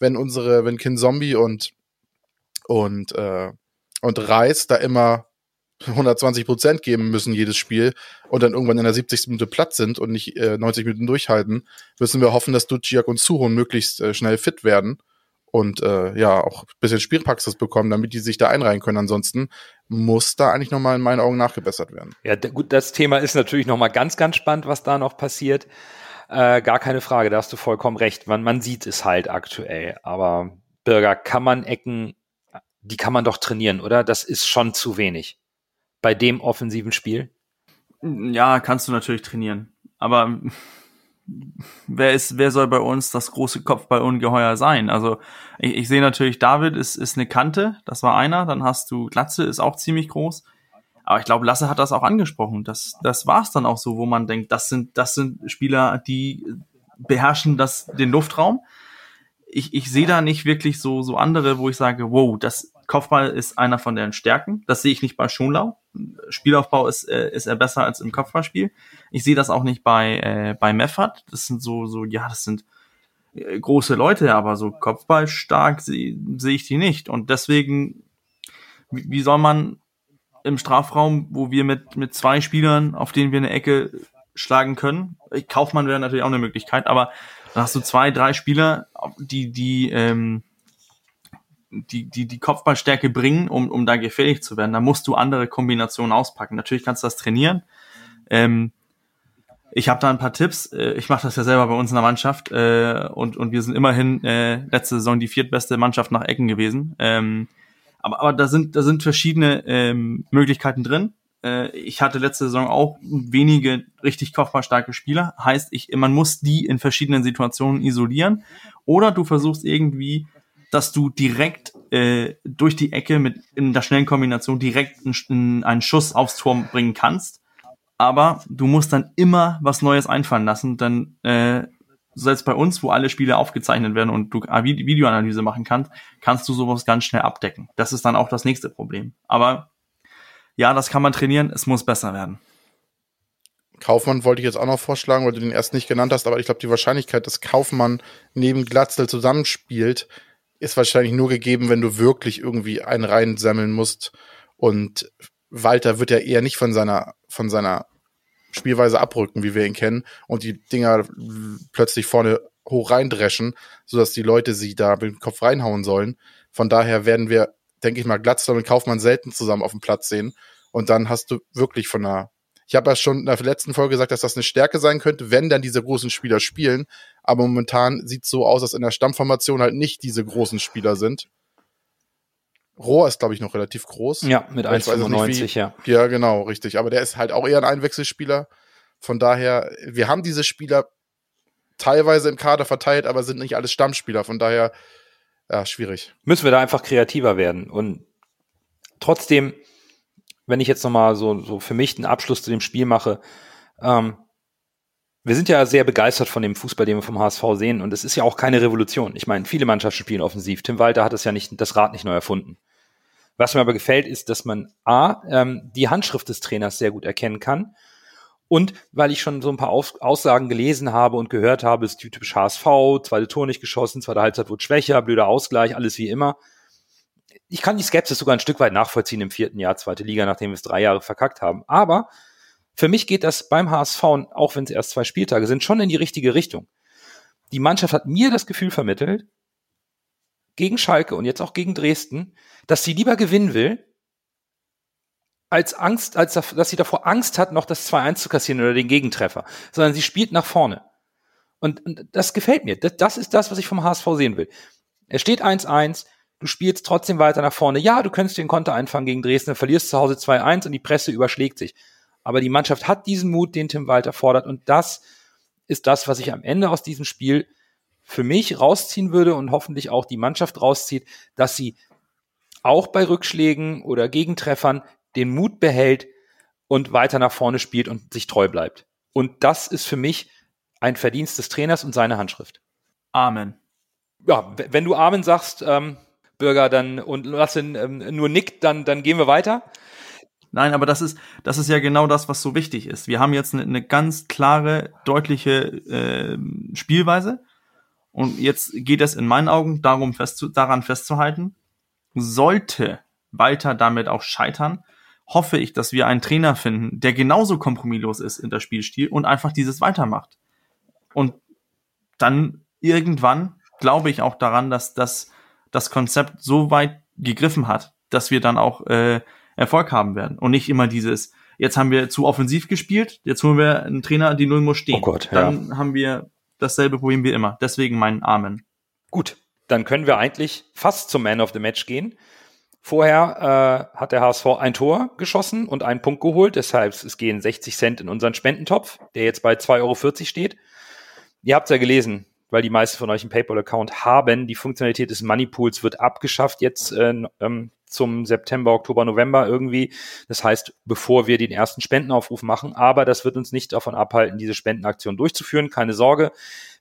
wenn unsere, wenn Kin Zombie und und äh, und Reis da immer 120 Prozent geben müssen jedes Spiel und dann irgendwann in der 70. Minute platt sind und nicht äh, 90 Minuten durchhalten, müssen wir hoffen, dass Duciak und Suhon möglichst äh, schnell fit werden und äh, ja auch ein bisschen Spielpraxis bekommen, damit die sich da einreihen können. Ansonsten muss da eigentlich nochmal in meinen Augen nachgebessert werden. Ja, gut, das Thema ist natürlich nochmal ganz, ganz spannend, was da noch passiert. Äh, gar keine Frage, da hast du vollkommen recht. Man, man sieht es halt aktuell. Aber Bürger, kann man Ecken, die kann man doch trainieren, oder? Das ist schon zu wenig bei dem offensiven Spiel? Ja, kannst du natürlich trainieren. Aber wer ist, wer soll bei uns das große Kopfballungeheuer sein? Also ich, ich sehe natürlich, David ist, ist eine Kante, das war einer. Dann hast du Glatze, ist auch ziemlich groß. Aber ich glaube, Lasse hat das auch angesprochen. Das, das war es dann auch so, wo man denkt, das sind, das sind Spieler, die beherrschen das, den Luftraum. Ich, ich sehe da nicht wirklich so, so andere, wo ich sage, wow, das Kopfball ist einer von deren Stärken. Das sehe ich nicht bei Schonlau. Spielaufbau ist, äh, ist er besser als im Kopfballspiel. Ich sehe das auch nicht bei, äh, bei Meffert. Das sind so, so, ja, das sind äh, große Leute, aber so kopfballstark sehe seh ich die nicht. Und deswegen, wie, wie soll man im Strafraum, wo wir mit, mit zwei Spielern, auf denen wir eine Ecke schlagen können, Kaufmann wäre natürlich auch eine Möglichkeit, aber da hast du zwei, drei Spieler, die, die, ähm, die, die, die Kopfballstärke bringen, um, um da gefährlich zu werden. Da musst du andere Kombinationen auspacken. Natürlich kannst du das trainieren. Ähm, ich habe da ein paar Tipps. Äh, ich mache das ja selber bei uns in der Mannschaft äh, und, und wir sind immerhin äh, letzte Saison die viertbeste Mannschaft nach Ecken gewesen. Ähm, aber, aber da sind da sind verschiedene ähm, Möglichkeiten drin. Äh, ich hatte letzte Saison auch wenige richtig kopfballstarke Spieler. Heißt, ich man muss die in verschiedenen Situationen isolieren. Oder du versuchst irgendwie dass du direkt äh, durch die Ecke mit in der schnellen Kombination direkt einen, einen Schuss aufs Tor bringen kannst. Aber du musst dann immer was Neues einfallen lassen, denn äh, selbst bei uns, wo alle Spiele aufgezeichnet werden und du Videoanalyse machen kannst, kannst du sowas ganz schnell abdecken. Das ist dann auch das nächste Problem. Aber ja, das kann man trainieren, es muss besser werden. Kaufmann wollte ich jetzt auch noch vorschlagen, weil du den erst nicht genannt hast, aber ich glaube, die Wahrscheinlichkeit, dass Kaufmann neben Glatzel zusammenspielt, ist wahrscheinlich nur gegeben, wenn du wirklich irgendwie einen reinsammeln musst. Und Walter wird ja eher nicht von seiner, von seiner Spielweise abrücken, wie wir ihn kennen, und die Dinger plötzlich vorne hoch reindreschen, sodass die Leute sie da mit dem Kopf reinhauen sollen. Von daher werden wir, denke ich mal, Glatzler und Kaufmann selten zusammen auf dem Platz sehen. Und dann hast du wirklich von einer ich habe ja schon in der letzten Folge gesagt, dass das eine Stärke sein könnte, wenn dann diese großen Spieler spielen. Aber momentan sieht es so aus, dass in der Stammformation halt nicht diese großen Spieler sind. Rohr ist, glaube ich, noch relativ groß. Ja, mit 1,95, ja. Ja, genau, richtig. Aber der ist halt auch eher ein Einwechselspieler. Von daher, wir haben diese Spieler teilweise im Kader verteilt, aber sind nicht alles Stammspieler. Von daher, ja, schwierig. Müssen wir da einfach kreativer werden. Und trotzdem, wenn ich jetzt nochmal so, so für mich einen Abschluss zu dem Spiel mache, ähm, wir sind ja sehr begeistert von dem Fußball, den wir vom HSV sehen. Und es ist ja auch keine Revolution. Ich meine, viele Mannschaften spielen offensiv. Tim Walter hat das ja nicht, das Rad nicht neu erfunden. Was mir aber gefällt, ist, dass man A, ähm, die Handschrift des Trainers sehr gut erkennen kann. Und weil ich schon so ein paar Aus Aussagen gelesen habe und gehört habe, ist typisch HSV, zweite Tor nicht geschossen, zweite Halbzeit wurde schwächer, blöder Ausgleich, alles wie immer ich kann die Skepsis sogar ein Stück weit nachvollziehen im vierten Jahr zweite Liga, nachdem wir es drei Jahre verkackt haben. Aber für mich geht das beim HSV, auch wenn es erst zwei Spieltage sind, schon in die richtige Richtung. Die Mannschaft hat mir das Gefühl vermittelt, gegen Schalke und jetzt auch gegen Dresden, dass sie lieber gewinnen will, als Angst, als dass sie davor Angst hat, noch das 2-1 zu kassieren oder den Gegentreffer, sondern sie spielt nach vorne. Und, und das gefällt mir. Das, das ist das, was ich vom HSV sehen will. Er steht 1-1, du spielst trotzdem weiter nach vorne. Ja, du könntest den Konter einfangen gegen Dresden, verlierst zu Hause 2-1 und die Presse überschlägt sich. Aber die Mannschaft hat diesen Mut, den Tim Walter fordert und das ist das, was ich am Ende aus diesem Spiel für mich rausziehen würde und hoffentlich auch die Mannschaft rauszieht, dass sie auch bei Rückschlägen oder Gegentreffern den Mut behält und weiter nach vorne spielt und sich treu bleibt. Und das ist für mich ein Verdienst des Trainers und seine Handschrift. Amen. Ja, wenn du Amen sagst, ähm, Bürger dann und lassen ähm, nur nickt, dann, dann gehen wir weiter. Nein, aber das ist, das ist ja genau das, was so wichtig ist. Wir haben jetzt eine, eine ganz klare, deutliche äh, Spielweise. Und jetzt geht es in meinen Augen darum, fest daran festzuhalten, sollte Walter damit auch scheitern, hoffe ich, dass wir einen Trainer finden, der genauso kompromisslos ist in der Spielstil und einfach dieses weitermacht. Und dann irgendwann glaube ich auch daran, dass das das Konzept so weit gegriffen hat, dass wir dann auch äh, Erfolg haben werden. Und nicht immer dieses, jetzt haben wir zu offensiv gespielt, jetzt holen wir einen Trainer, die Null muss stehen. Oh Gott, ja. Dann haben wir dasselbe Problem wie immer. Deswegen mein Amen. Gut, dann können wir eigentlich fast zum Man of the Match gehen. Vorher äh, hat der HSV ein Tor geschossen und einen Punkt geholt. Deshalb es gehen 60 Cent in unseren Spendentopf, der jetzt bei 2,40 Euro steht. Ihr habt ja gelesen, weil die meisten von euch einen PayPal-Account haben. Die Funktionalität des Moneypools wird abgeschafft jetzt äh, ähm, zum September, Oktober, November irgendwie. Das heißt, bevor wir den ersten Spendenaufruf machen. Aber das wird uns nicht davon abhalten, diese Spendenaktion durchzuführen. Keine Sorge.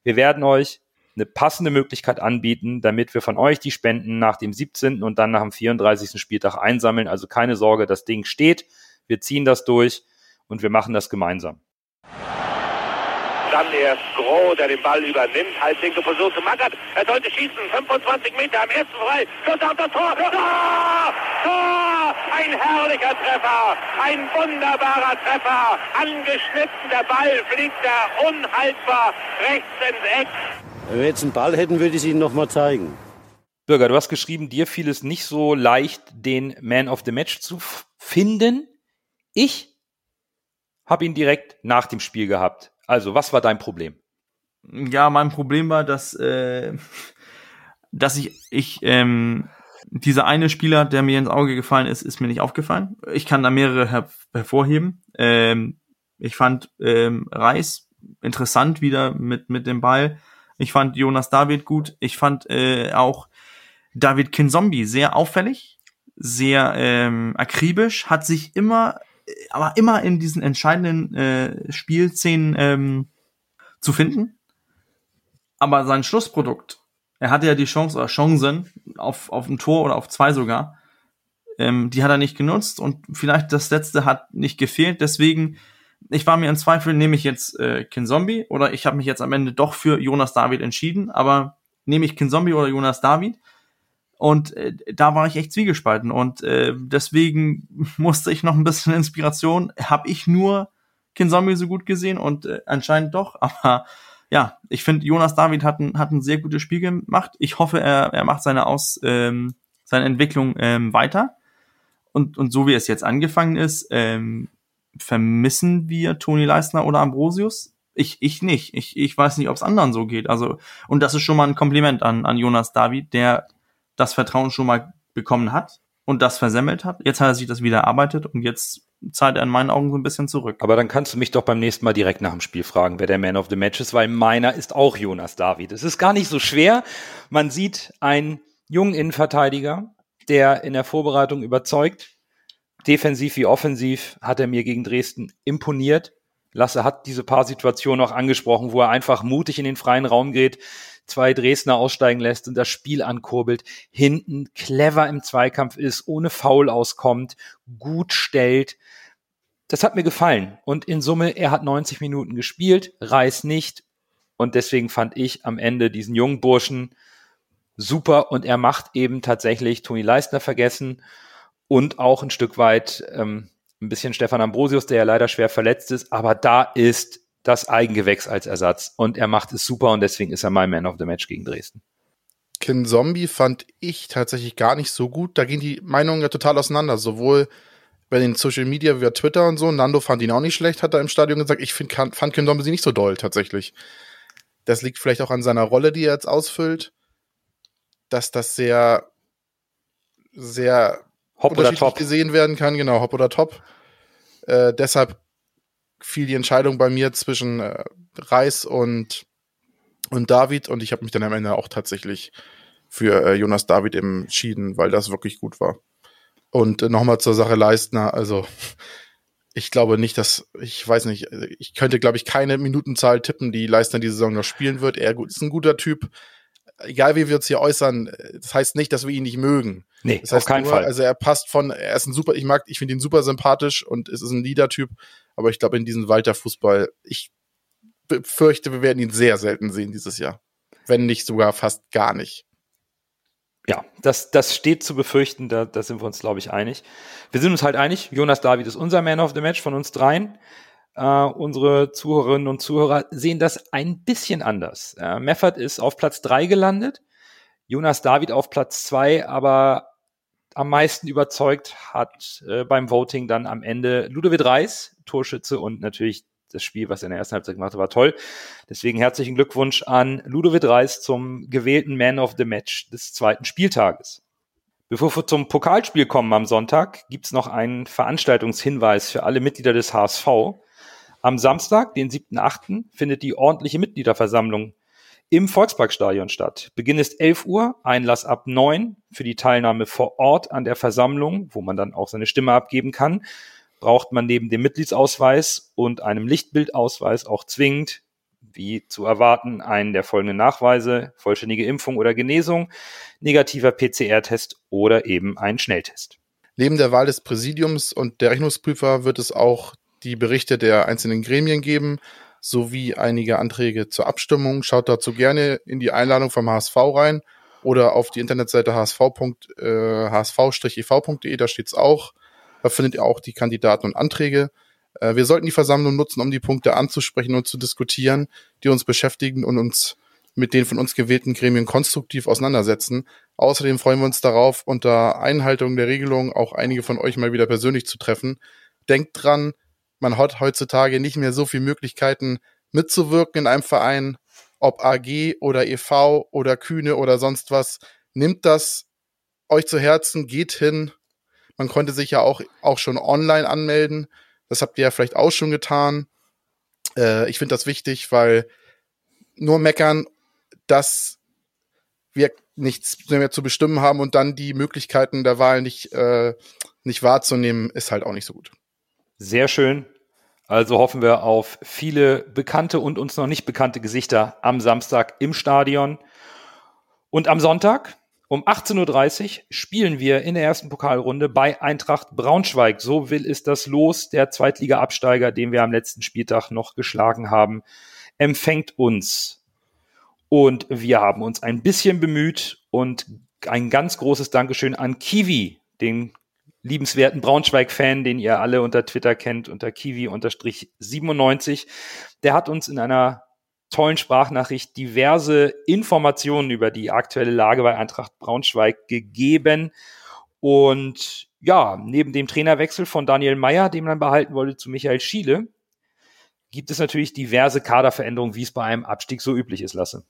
Wir werden euch eine passende Möglichkeit anbieten, damit wir von euch die Spenden nach dem 17. und dann nach dem 34. Spieltag einsammeln. Also keine Sorge, das Ding steht. Wir ziehen das durch und wir machen das gemeinsam. dann erst Groh, der den Ball übernimmt. Halblinke Position zu Magath. Er sollte schießen. 25 Meter am ersten frei. Schuss auf das Tor. Tor! Tor! Ein herrlicher Treffer. Ein wunderbarer Treffer. Angeschnitten. Der Ball fliegt da unhaltbar rechts ins Eck. Wenn wir jetzt einen Ball hätten, würde ich es Ihnen nochmal zeigen. Bürger, du hast geschrieben, dir fiel es nicht so leicht, den Man of the Match zu finden. Ich habe ihn direkt nach dem Spiel gehabt. Also, was war dein Problem? Ja, mein Problem war, dass, äh, dass ich, ich ähm, dieser eine Spieler, der mir ins Auge gefallen ist, ist mir nicht aufgefallen. Ich kann da mehrere her hervorheben. Ähm, ich fand ähm, Reis interessant wieder mit, mit dem Ball. Ich fand Jonas David gut. Ich fand äh, auch David Kinzombie sehr auffällig, sehr ähm, akribisch, hat sich immer aber immer in diesen entscheidenden äh, Spielszenen ähm, zu finden. Aber sein Schlussprodukt, er hatte ja die Chance oder Chancen auf, auf ein Tor oder auf zwei sogar, ähm, die hat er nicht genutzt und vielleicht das letzte hat nicht gefehlt. Deswegen, ich war mir in Zweifel, nehme ich jetzt äh, Kinzombie oder ich habe mich jetzt am Ende doch für Jonas David entschieden, aber nehme ich Kinzombie oder Jonas David? Und äh, da war ich echt zwiegespalten. Und äh, deswegen musste ich noch ein bisschen Inspiration. Habe ich nur Kinzombie so gut gesehen und äh, anscheinend doch. Aber ja, ich finde, Jonas David hat ein, hat ein sehr gutes Spiel gemacht. Ich hoffe, er, er macht seine Aus, ähm, seine Entwicklung ähm, weiter. Und, und so wie es jetzt angefangen ist, ähm, vermissen wir Toni Leistner oder Ambrosius? Ich, ich nicht. Ich, ich weiß nicht, ob es anderen so geht. Also, und das ist schon mal ein Kompliment an, an Jonas David, der das Vertrauen schon mal bekommen hat und das versemmelt hat. Jetzt hat er sich das wieder erarbeitet und jetzt zahlt er in meinen Augen so ein bisschen zurück. Aber dann kannst du mich doch beim nächsten Mal direkt nach dem Spiel fragen, wer der Man of the Match ist, weil meiner ist auch Jonas David. Es ist gar nicht so schwer. Man sieht einen jungen Innenverteidiger, der in der Vorbereitung überzeugt. Defensiv wie offensiv hat er mir gegen Dresden imponiert. Lasse hat diese paar Situationen auch angesprochen, wo er einfach mutig in den freien Raum geht, zwei Dresdner aussteigen lässt und das Spiel ankurbelt, hinten clever im Zweikampf ist, ohne Foul auskommt, gut stellt. Das hat mir gefallen. Und in Summe, er hat 90 Minuten gespielt, Reis nicht. Und deswegen fand ich am Ende diesen jungen Burschen super. Und er macht eben tatsächlich Toni Leistner vergessen und auch ein Stück weit ähm, ein bisschen Stefan Ambrosius, der ja leider schwer verletzt ist. Aber da ist das Eigengewächs als Ersatz. Und er macht es super und deswegen ist er mein Man of the Match gegen Dresden. Kin Zombie fand ich tatsächlich gar nicht so gut. Da gehen die Meinungen ja total auseinander. Sowohl bei den Social Media wie Twitter und so. Nando fand ihn auch nicht schlecht, hat er im Stadion gesagt. Ich find, fand Kin Zombie nicht so doll tatsächlich. Das liegt vielleicht auch an seiner Rolle, die er jetzt ausfüllt. Dass das sehr, sehr Hopp oder top gesehen werden kann. Genau, Hopp oder Top. Äh, deshalb fiel die Entscheidung bei mir zwischen äh, Reis und, und David und ich habe mich dann am Ende auch tatsächlich für äh, Jonas David entschieden, weil das wirklich gut war. Und äh, nochmal zur Sache Leistner, also ich glaube nicht, dass, ich weiß nicht, ich könnte, glaube ich, keine Minutenzahl tippen, die Leistner diese Saison noch spielen wird. Er ist ein guter Typ. Egal wie wir uns hier äußern, das heißt nicht, dass wir ihn nicht mögen. Nee, das heißt auf keinen nur, Fall. Also er passt von, er ist ein super, ich mag, ich finde ihn super sympathisch und es ist ein Leader-Typ. Aber ich glaube, in diesem Walter-Fußball, ich befürchte, wir werden ihn sehr selten sehen dieses Jahr. Wenn nicht sogar fast gar nicht. Ja, das, das steht zu befürchten, da, da sind wir uns, glaube ich, einig. Wir sind uns halt einig, Jonas David ist unser Man of the Match von uns dreien. Uh, unsere Zuhörerinnen und Zuhörer sehen das ein bisschen anders. Uh, Meffert ist auf Platz drei gelandet, Jonas David auf Platz zwei, aber am meisten überzeugt hat äh, beim Voting dann am Ende Ludovic Reis, Torschütze und natürlich das Spiel, was er in der ersten Halbzeit gemacht hat, war toll. Deswegen herzlichen Glückwunsch an Ludovic Reis zum gewählten Man of the Match des zweiten Spieltages. Bevor wir zum Pokalspiel kommen am Sonntag, gibt's noch einen Veranstaltungshinweis für alle Mitglieder des HSV. Am Samstag, den 7.8., findet die ordentliche Mitgliederversammlung im Volksparkstadion statt. Beginn ist 11 Uhr, Einlass ab 9 für die Teilnahme vor Ort an der Versammlung, wo man dann auch seine Stimme abgeben kann braucht man neben dem Mitgliedsausweis und einem Lichtbildausweis auch zwingend, wie zu erwarten, einen der folgenden Nachweise, vollständige Impfung oder Genesung, negativer PCR-Test oder eben einen Schnelltest. Neben der Wahl des Präsidiums und der Rechnungsprüfer wird es auch die Berichte der einzelnen Gremien geben, sowie einige Anträge zur Abstimmung. Schaut dazu gerne in die Einladung vom HSV rein oder auf die Internetseite hsv.hsv-ev.de, äh, da steht's auch. Da findet ihr auch die Kandidaten und Anträge. Äh, wir sollten die Versammlung nutzen, um die Punkte anzusprechen und zu diskutieren, die uns beschäftigen und uns mit den von uns gewählten Gremien konstruktiv auseinandersetzen. Außerdem freuen wir uns darauf, unter Einhaltung der Regelung auch einige von euch mal wieder persönlich zu treffen. Denkt dran, man hat heutzutage nicht mehr so viele Möglichkeiten mitzuwirken in einem Verein, ob AG oder EV oder Kühne oder sonst was. Nimmt das euch zu Herzen, geht hin. Man konnte sich ja auch, auch schon online anmelden. Das habt ihr ja vielleicht auch schon getan. Äh, ich finde das wichtig, weil nur meckern dass wir nichts mehr zu bestimmen haben und dann die Möglichkeiten der Wahl nicht, äh, nicht wahrzunehmen, ist halt auch nicht so gut. Sehr schön. Also hoffen wir auf viele bekannte und uns noch nicht bekannte Gesichter am Samstag im Stadion. Und am Sonntag um 18.30 Uhr spielen wir in der ersten Pokalrunde bei Eintracht Braunschweig. So will es das Los. Der Zweitliga-Absteiger, den wir am letzten Spieltag noch geschlagen haben, empfängt uns. Und wir haben uns ein bisschen bemüht und ein ganz großes Dankeschön an Kiwi, den liebenswerten Braunschweig-Fan, den ihr alle unter Twitter kennt, unter Kiwi-97. Der hat uns in einer tollen Sprachnachricht diverse Informationen über die aktuelle Lage bei Eintracht Braunschweig gegeben. Und ja, neben dem Trainerwechsel von Daniel Meyer, den man behalten wollte, zu Michael Schiele, gibt es natürlich diverse Kaderveränderungen, wie es bei einem Abstieg so üblich ist, Lasse.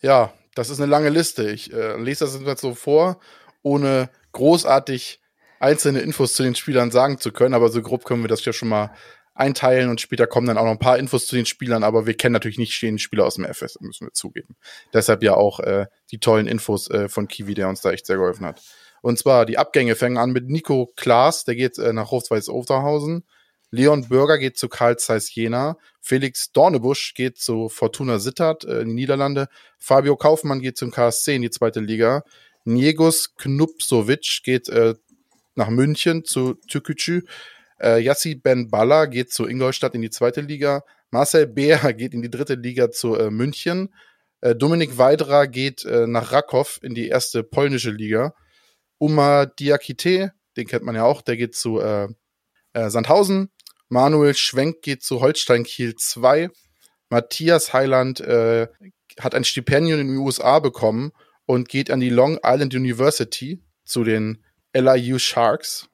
Ja, das ist eine lange Liste. Ich äh, lese das jetzt so vor, ohne großartig einzelne Infos zu den Spielern sagen zu können, aber so grob können wir das ja schon mal einteilen und später kommen dann auch noch ein paar Infos zu den Spielern, aber wir kennen natürlich nicht den Spieler aus dem FS, müssen wir zugeben. Deshalb ja auch äh, die tollen Infos äh, von Kiwi, der uns da echt sehr geholfen hat. Und zwar die Abgänge fängen an mit Nico Klaas, der geht äh, nach Hofsweiß-Osterhausen. Leon Bürger geht zu Karl Zeiss Jena. Felix Dornebusch geht zu Fortuna Sittard äh, in die Niederlande. Fabio Kaufmann geht zum KSC in die zweite Liga. Niegus Knupsovic geht äh, nach München zu Tükücü. Äh, Yassi Ben Balla geht zu Ingolstadt in die zweite Liga. Marcel Beer geht in die dritte Liga zu äh, München. Äh, Dominik Weidra geht äh, nach Rakow in die erste polnische Liga. Uma Diakite, den kennt man ja auch, der geht zu äh, äh, Sandhausen. Manuel Schwenk geht zu Holstein Kiel 2. Matthias Heiland äh, hat ein Stipendium in den USA bekommen und geht an die Long Island University zu den LIU Sharks.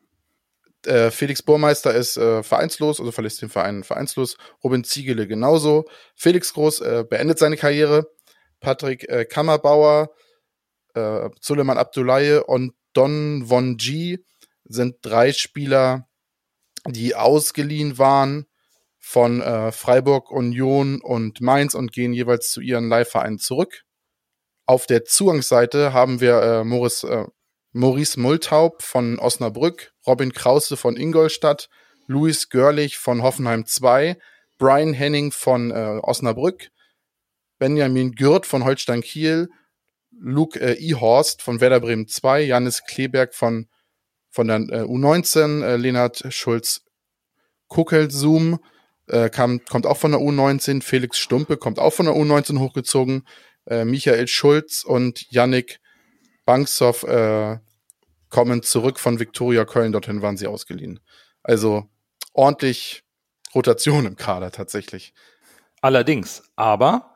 Äh, Felix Burmeister ist äh, vereinslos, also verlässt den Verein vereinslos. Robin Ziegele genauso. Felix Groß äh, beendet seine Karriere. Patrick äh, Kammerbauer, äh, Suleiman Abdullahi und Don Von G sind drei Spieler, die ausgeliehen waren von äh, Freiburg, Union und Mainz und gehen jeweils zu ihren Leihvereinen zurück. Auf der Zugangsseite haben wir äh, Maurice, Multaub von Osnabrück, Robin Krause von Ingolstadt, Luis Görlich von Hoffenheim 2, Brian Henning von äh, Osnabrück, Benjamin Gürt von Holstein Kiel, Luke äh, Ihorst von Werder Bremen 2, Janis Kleberg von von der äh, U19, äh, Lennart Schulz Kuckelsum äh, kam, kommt auch von der U19, Felix Stumpe kommt auch von der U19 hochgezogen, äh, Michael Schulz und Yannick Banksoff äh, kommen zurück von Viktoria Köln, dorthin waren sie ausgeliehen. Also ordentlich Rotation im Kader tatsächlich. Allerdings, aber,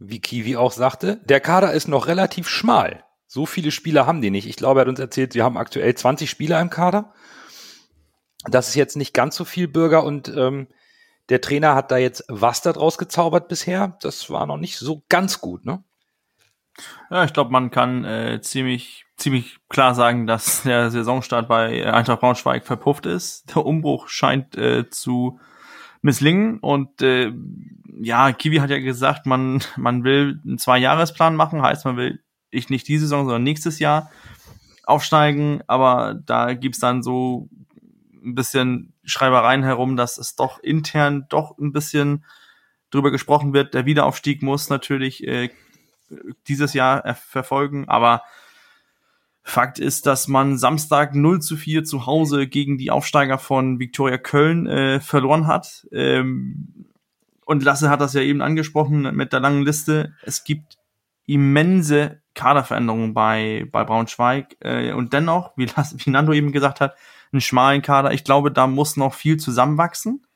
wie Kiwi auch sagte, der Kader ist noch relativ schmal. So viele Spieler haben die nicht. Ich glaube, er hat uns erzählt, sie haben aktuell 20 Spieler im Kader. Das ist jetzt nicht ganz so viel Bürger und ähm, der Trainer hat da jetzt was daraus gezaubert bisher. Das war noch nicht so ganz gut, ne? Ja, ich glaube, man kann äh, ziemlich ziemlich klar sagen, dass der Saisonstart bei Eintracht Braunschweig verpufft ist. Der Umbruch scheint äh, zu misslingen und äh, ja, Kiwi hat ja gesagt, man man will einen Zwei-Jahres-Plan machen, heißt man will ich nicht diese Saison, sondern nächstes Jahr aufsteigen. Aber da gibt's dann so ein bisschen Schreibereien herum, dass es doch intern doch ein bisschen drüber gesprochen wird. Der Wiederaufstieg muss natürlich äh, dieses Jahr verfolgen, aber Fakt ist, dass man Samstag 0 zu 4 zu Hause gegen die Aufsteiger von Viktoria Köln äh, verloren hat. Ähm, und Lasse hat das ja eben angesprochen mit der langen Liste. Es gibt immense Kaderveränderungen bei, bei Braunschweig. Äh, und dennoch, wie, wie Nando eben gesagt hat, einen schmalen Kader. Ich glaube, da muss noch viel zusammenwachsen,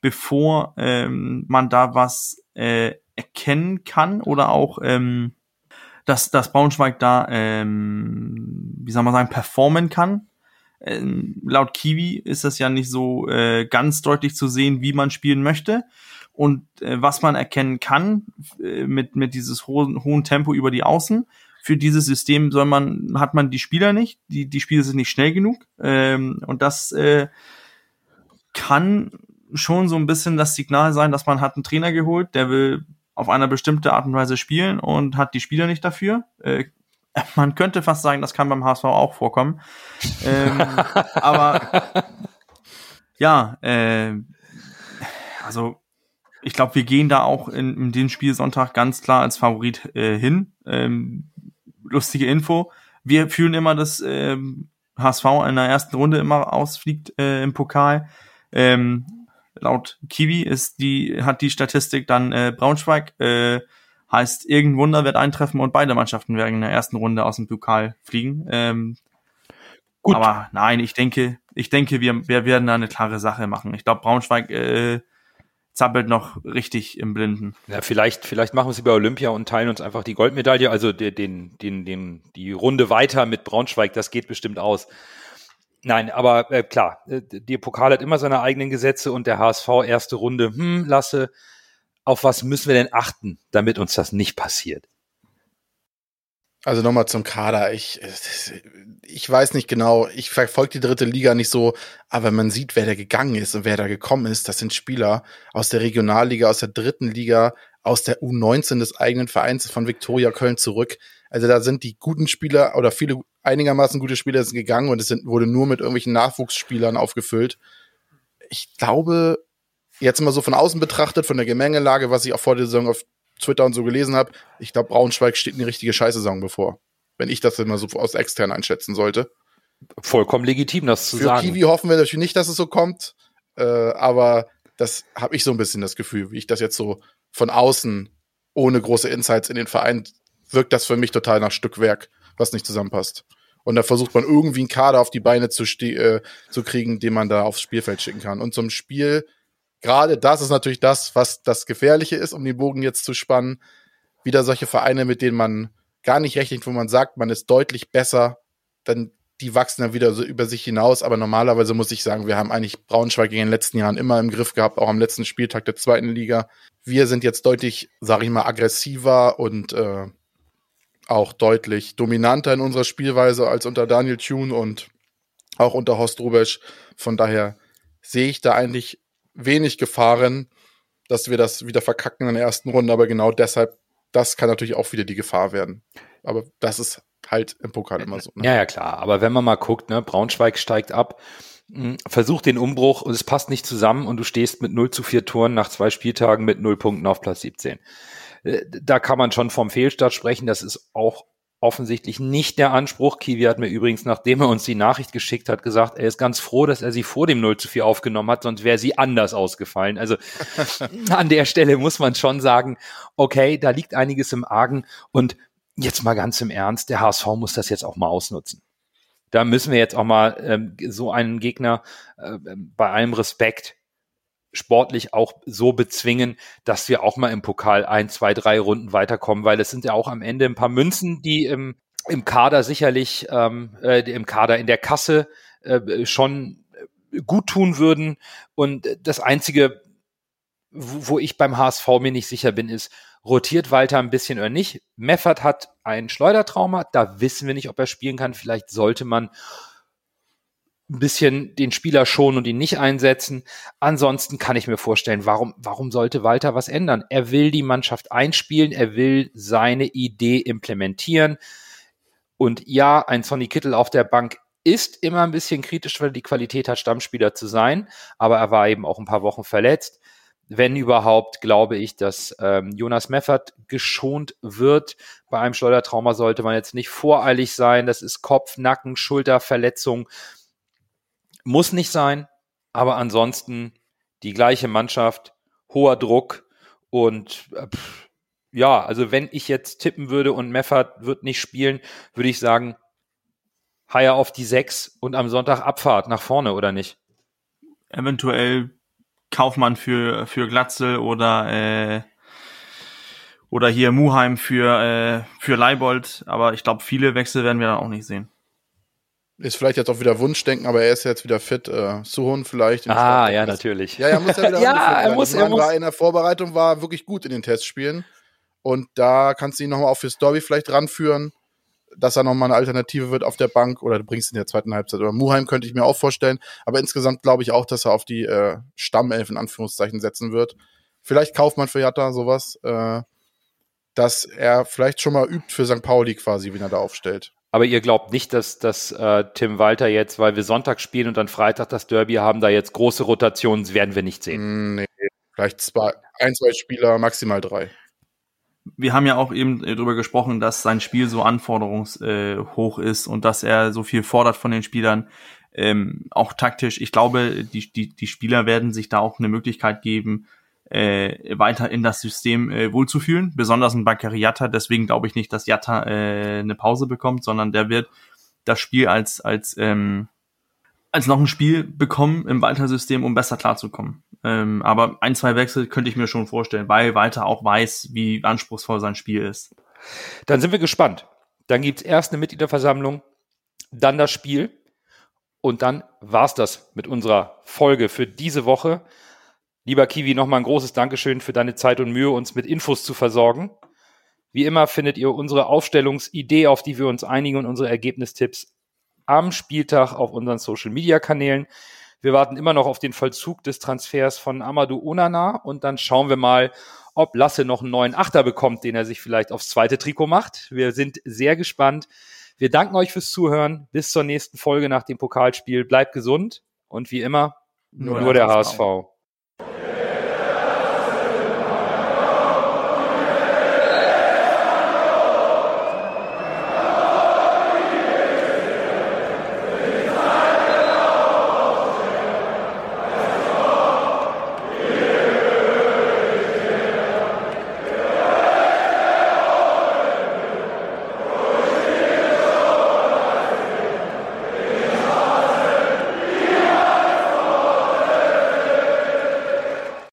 bevor ähm, man da was äh, erkennen kann oder auch ähm, dass, dass Braunschweig da, ähm, wie soll man sagen, performen kann. Ähm, laut Kiwi ist das ja nicht so äh, ganz deutlich zu sehen, wie man spielen möchte. Und äh, was man erkennen kann äh, mit, mit dieses hohen, hohen Tempo über die Außen, für dieses System soll man, hat man die Spieler nicht, die, die Spieler sind nicht schnell genug. Ähm, und das äh, kann schon so ein bisschen das Signal sein, dass man hat einen Trainer geholt, der will auf eine bestimmte Art und Weise spielen und hat die Spieler nicht dafür. Äh, man könnte fast sagen, das kann beim HSV auch vorkommen. ähm, aber ja, äh, also ich glaube, wir gehen da auch in, in den Spiel Sonntag ganz klar als Favorit äh, hin. Ähm, lustige Info. Wir fühlen immer, dass ähm, HSV in der ersten Runde immer ausfliegt äh, im Pokal. Ähm, laut Kiwi ist die, hat die Statistik dann äh, Braunschweig, äh, heißt, irgendein Wunder wird eintreffen und beide Mannschaften werden in der ersten Runde aus dem Pokal fliegen. Ähm, Gut. Aber nein, ich denke, ich denke, wir, wir werden da eine klare Sache machen. Ich glaube, Braunschweig äh, zappelt noch richtig im Blinden. Ja, vielleicht, vielleicht machen wir es bei Olympia und teilen uns einfach die Goldmedaille, also den, den, den, die Runde weiter mit Braunschweig, das geht bestimmt aus. Nein, aber äh, klar, äh, die Pokal hat immer seine eigenen Gesetze und der HSV erste Runde, hm, lasse, auf was müssen wir denn achten, damit uns das nicht passiert? Also nochmal zum Kader. Ich, ich weiß nicht genau, ich verfolge die dritte Liga nicht so, aber man sieht, wer da gegangen ist und wer da gekommen ist. Das sind Spieler aus der Regionalliga, aus der dritten Liga, aus der U19 des eigenen Vereins von Viktoria Köln zurück. Also da sind die guten Spieler oder viele einigermaßen gute Spieler sind gegangen und es sind, wurde nur mit irgendwelchen Nachwuchsspielern aufgefüllt. Ich glaube, jetzt mal so von außen betrachtet, von der Gemengelage, was ich auch vor der Saison auf Twitter und so gelesen habe, ich glaube, Braunschweig steht eine richtige Scheißsaison bevor. Wenn ich das immer so aus extern einschätzen sollte. Vollkommen legitim, das zu Für sagen. Für Kiwi hoffen wir natürlich nicht, dass es so kommt. Äh, aber das habe ich so ein bisschen das Gefühl, wie ich das jetzt so von außen, ohne große Insights in den Verein, wirkt das für mich total nach Stückwerk, was nicht zusammenpasst. Und da versucht man irgendwie einen Kader auf die Beine zu, äh, zu kriegen, den man da aufs Spielfeld schicken kann. Und zum Spiel gerade das ist natürlich das, was das Gefährliche ist, um den Bogen jetzt zu spannen. Wieder solche Vereine, mit denen man gar nicht rechnet, wo man sagt, man ist deutlich besser, dann die wachsen dann wieder so über sich hinaus. Aber normalerweise muss ich sagen, wir haben eigentlich Braunschweig in den letzten Jahren immer im Griff gehabt, auch am letzten Spieltag der zweiten Liga. Wir sind jetzt deutlich, sage ich mal, aggressiver und äh, auch deutlich dominanter in unserer Spielweise als unter Daniel Thune und auch unter Horst Rubesch. Von daher sehe ich da eigentlich wenig Gefahren, dass wir das wieder verkacken in der ersten Runde, aber genau deshalb, das kann natürlich auch wieder die Gefahr werden. Aber das ist halt im Pokal immer so. Ne? Ja, ja, klar. Aber wenn man mal guckt, ne, Braunschweig steigt ab, hm, versucht den Umbruch und es passt nicht zusammen und du stehst mit 0 zu 4 Toren nach zwei Spieltagen mit 0 Punkten auf Platz 17. Äh, da kann man schon vom Fehlstart sprechen. Das ist auch offensichtlich nicht der Anspruch. Kiwi hat mir übrigens, nachdem er uns die Nachricht geschickt hat, gesagt, er ist ganz froh, dass er sie vor dem 0 zu 4 aufgenommen hat, sonst wäre sie anders ausgefallen. Also an der Stelle muss man schon sagen, okay, da liegt einiges im Argen und jetzt mal ganz im Ernst, der HSV muss das jetzt auch mal ausnutzen. Da müssen wir jetzt auch mal ähm, so einen Gegner äh, bei allem Respekt sportlich auch so bezwingen, dass wir auch mal im Pokal ein, zwei, drei Runden weiterkommen, weil es sind ja auch am Ende ein paar Münzen, die im, im Kader sicherlich, ähm, äh, im Kader in der Kasse äh, schon gut tun würden. Und das Einzige, wo ich beim HSV mir nicht sicher bin, ist, rotiert Walter ein bisschen oder nicht. Meffert hat ein Schleudertrauma, da wissen wir nicht, ob er spielen kann. Vielleicht sollte man ein bisschen den Spieler schonen und ihn nicht einsetzen. Ansonsten kann ich mir vorstellen, warum, warum sollte Walter was ändern? Er will die Mannschaft einspielen, er will seine Idee implementieren. Und ja, ein Sonny Kittel auf der Bank ist immer ein bisschen kritisch, weil er die Qualität hat, Stammspieler zu sein, aber er war eben auch ein paar Wochen verletzt. Wenn überhaupt, glaube ich, dass ähm, Jonas Meffert geschont wird. Bei einem Schleudertrauma sollte man jetzt nicht voreilig sein. Das ist Kopf, Nacken, Schulterverletzung. Muss nicht sein, aber ansonsten die gleiche Mannschaft, hoher Druck Und äh, pff, ja, also wenn ich jetzt tippen würde und Meffert wird nicht spielen, würde ich sagen, Haier auf die 6 und am Sonntag Abfahrt nach vorne, oder nicht? Eventuell Kaufmann für, für Glatzel oder, äh, oder hier Muheim für, äh, für Leibold. Aber ich glaube, viele Wechsel werden wir dann auch nicht sehen. Ist vielleicht jetzt auch wieder Wunschdenken, aber er ist jetzt wieder fit. Äh, Suhon vielleicht. Ah, ja, natürlich. Ja, er muss ja wieder ja, er muss, er muss. in der Vorbereitung war wirklich gut in den Testspielen. Und da kannst du ihn nochmal auch fürs Derby vielleicht ranführen, dass er nochmal eine Alternative wird auf der Bank oder du bringst ihn in der zweiten Halbzeit. Oder Muheim könnte ich mir auch vorstellen. Aber insgesamt glaube ich auch, dass er auf die äh, Stammelf in Anführungszeichen setzen wird. Vielleicht Kaufmann für Jatta, sowas. Äh, dass er vielleicht schon mal übt für St. Pauli quasi, wenn er da aufstellt. Aber ihr glaubt nicht, dass, dass äh, Tim Walter jetzt, weil wir Sonntag spielen und dann Freitag das Derby haben, da jetzt große Rotationen werden wir nicht sehen. Mm, nee, vielleicht zwei, ein, zwei Spieler, maximal drei. Wir haben ja auch eben äh, darüber gesprochen, dass sein Spiel so anforderungshoch äh, ist und dass er so viel fordert von den Spielern. Ähm, auch taktisch. Ich glaube, die, die, die Spieler werden sich da auch eine Möglichkeit geben, äh, weiter in das System äh, wohlzufühlen, besonders ein Bakary Yatta. Deswegen glaube ich nicht, dass Yatta äh, eine Pause bekommt, sondern der wird das Spiel als als ähm, als noch ein Spiel bekommen im Walter-System, um besser klarzukommen. Ähm, aber ein, zwei Wechsel könnte ich mir schon vorstellen, weil Walter auch weiß, wie anspruchsvoll sein Spiel ist. Dann sind wir gespannt. Dann gibt's erst eine Mitgliederversammlung, dann das Spiel und dann war's das mit unserer Folge für diese Woche. Lieber Kiwi, nochmal ein großes Dankeschön für deine Zeit und Mühe, uns mit Infos zu versorgen. Wie immer findet ihr unsere Aufstellungsidee, auf die wir uns einigen und unsere Ergebnistipps am Spieltag auf unseren Social Media Kanälen. Wir warten immer noch auf den Vollzug des Transfers von Amadou Onana und dann schauen wir mal, ob Lasse noch einen neuen Achter bekommt, den er sich vielleicht aufs zweite Trikot macht. Wir sind sehr gespannt. Wir danken euch fürs Zuhören. Bis zur nächsten Folge nach dem Pokalspiel. Bleibt gesund und wie immer nur, nur der, der HSV. HSV.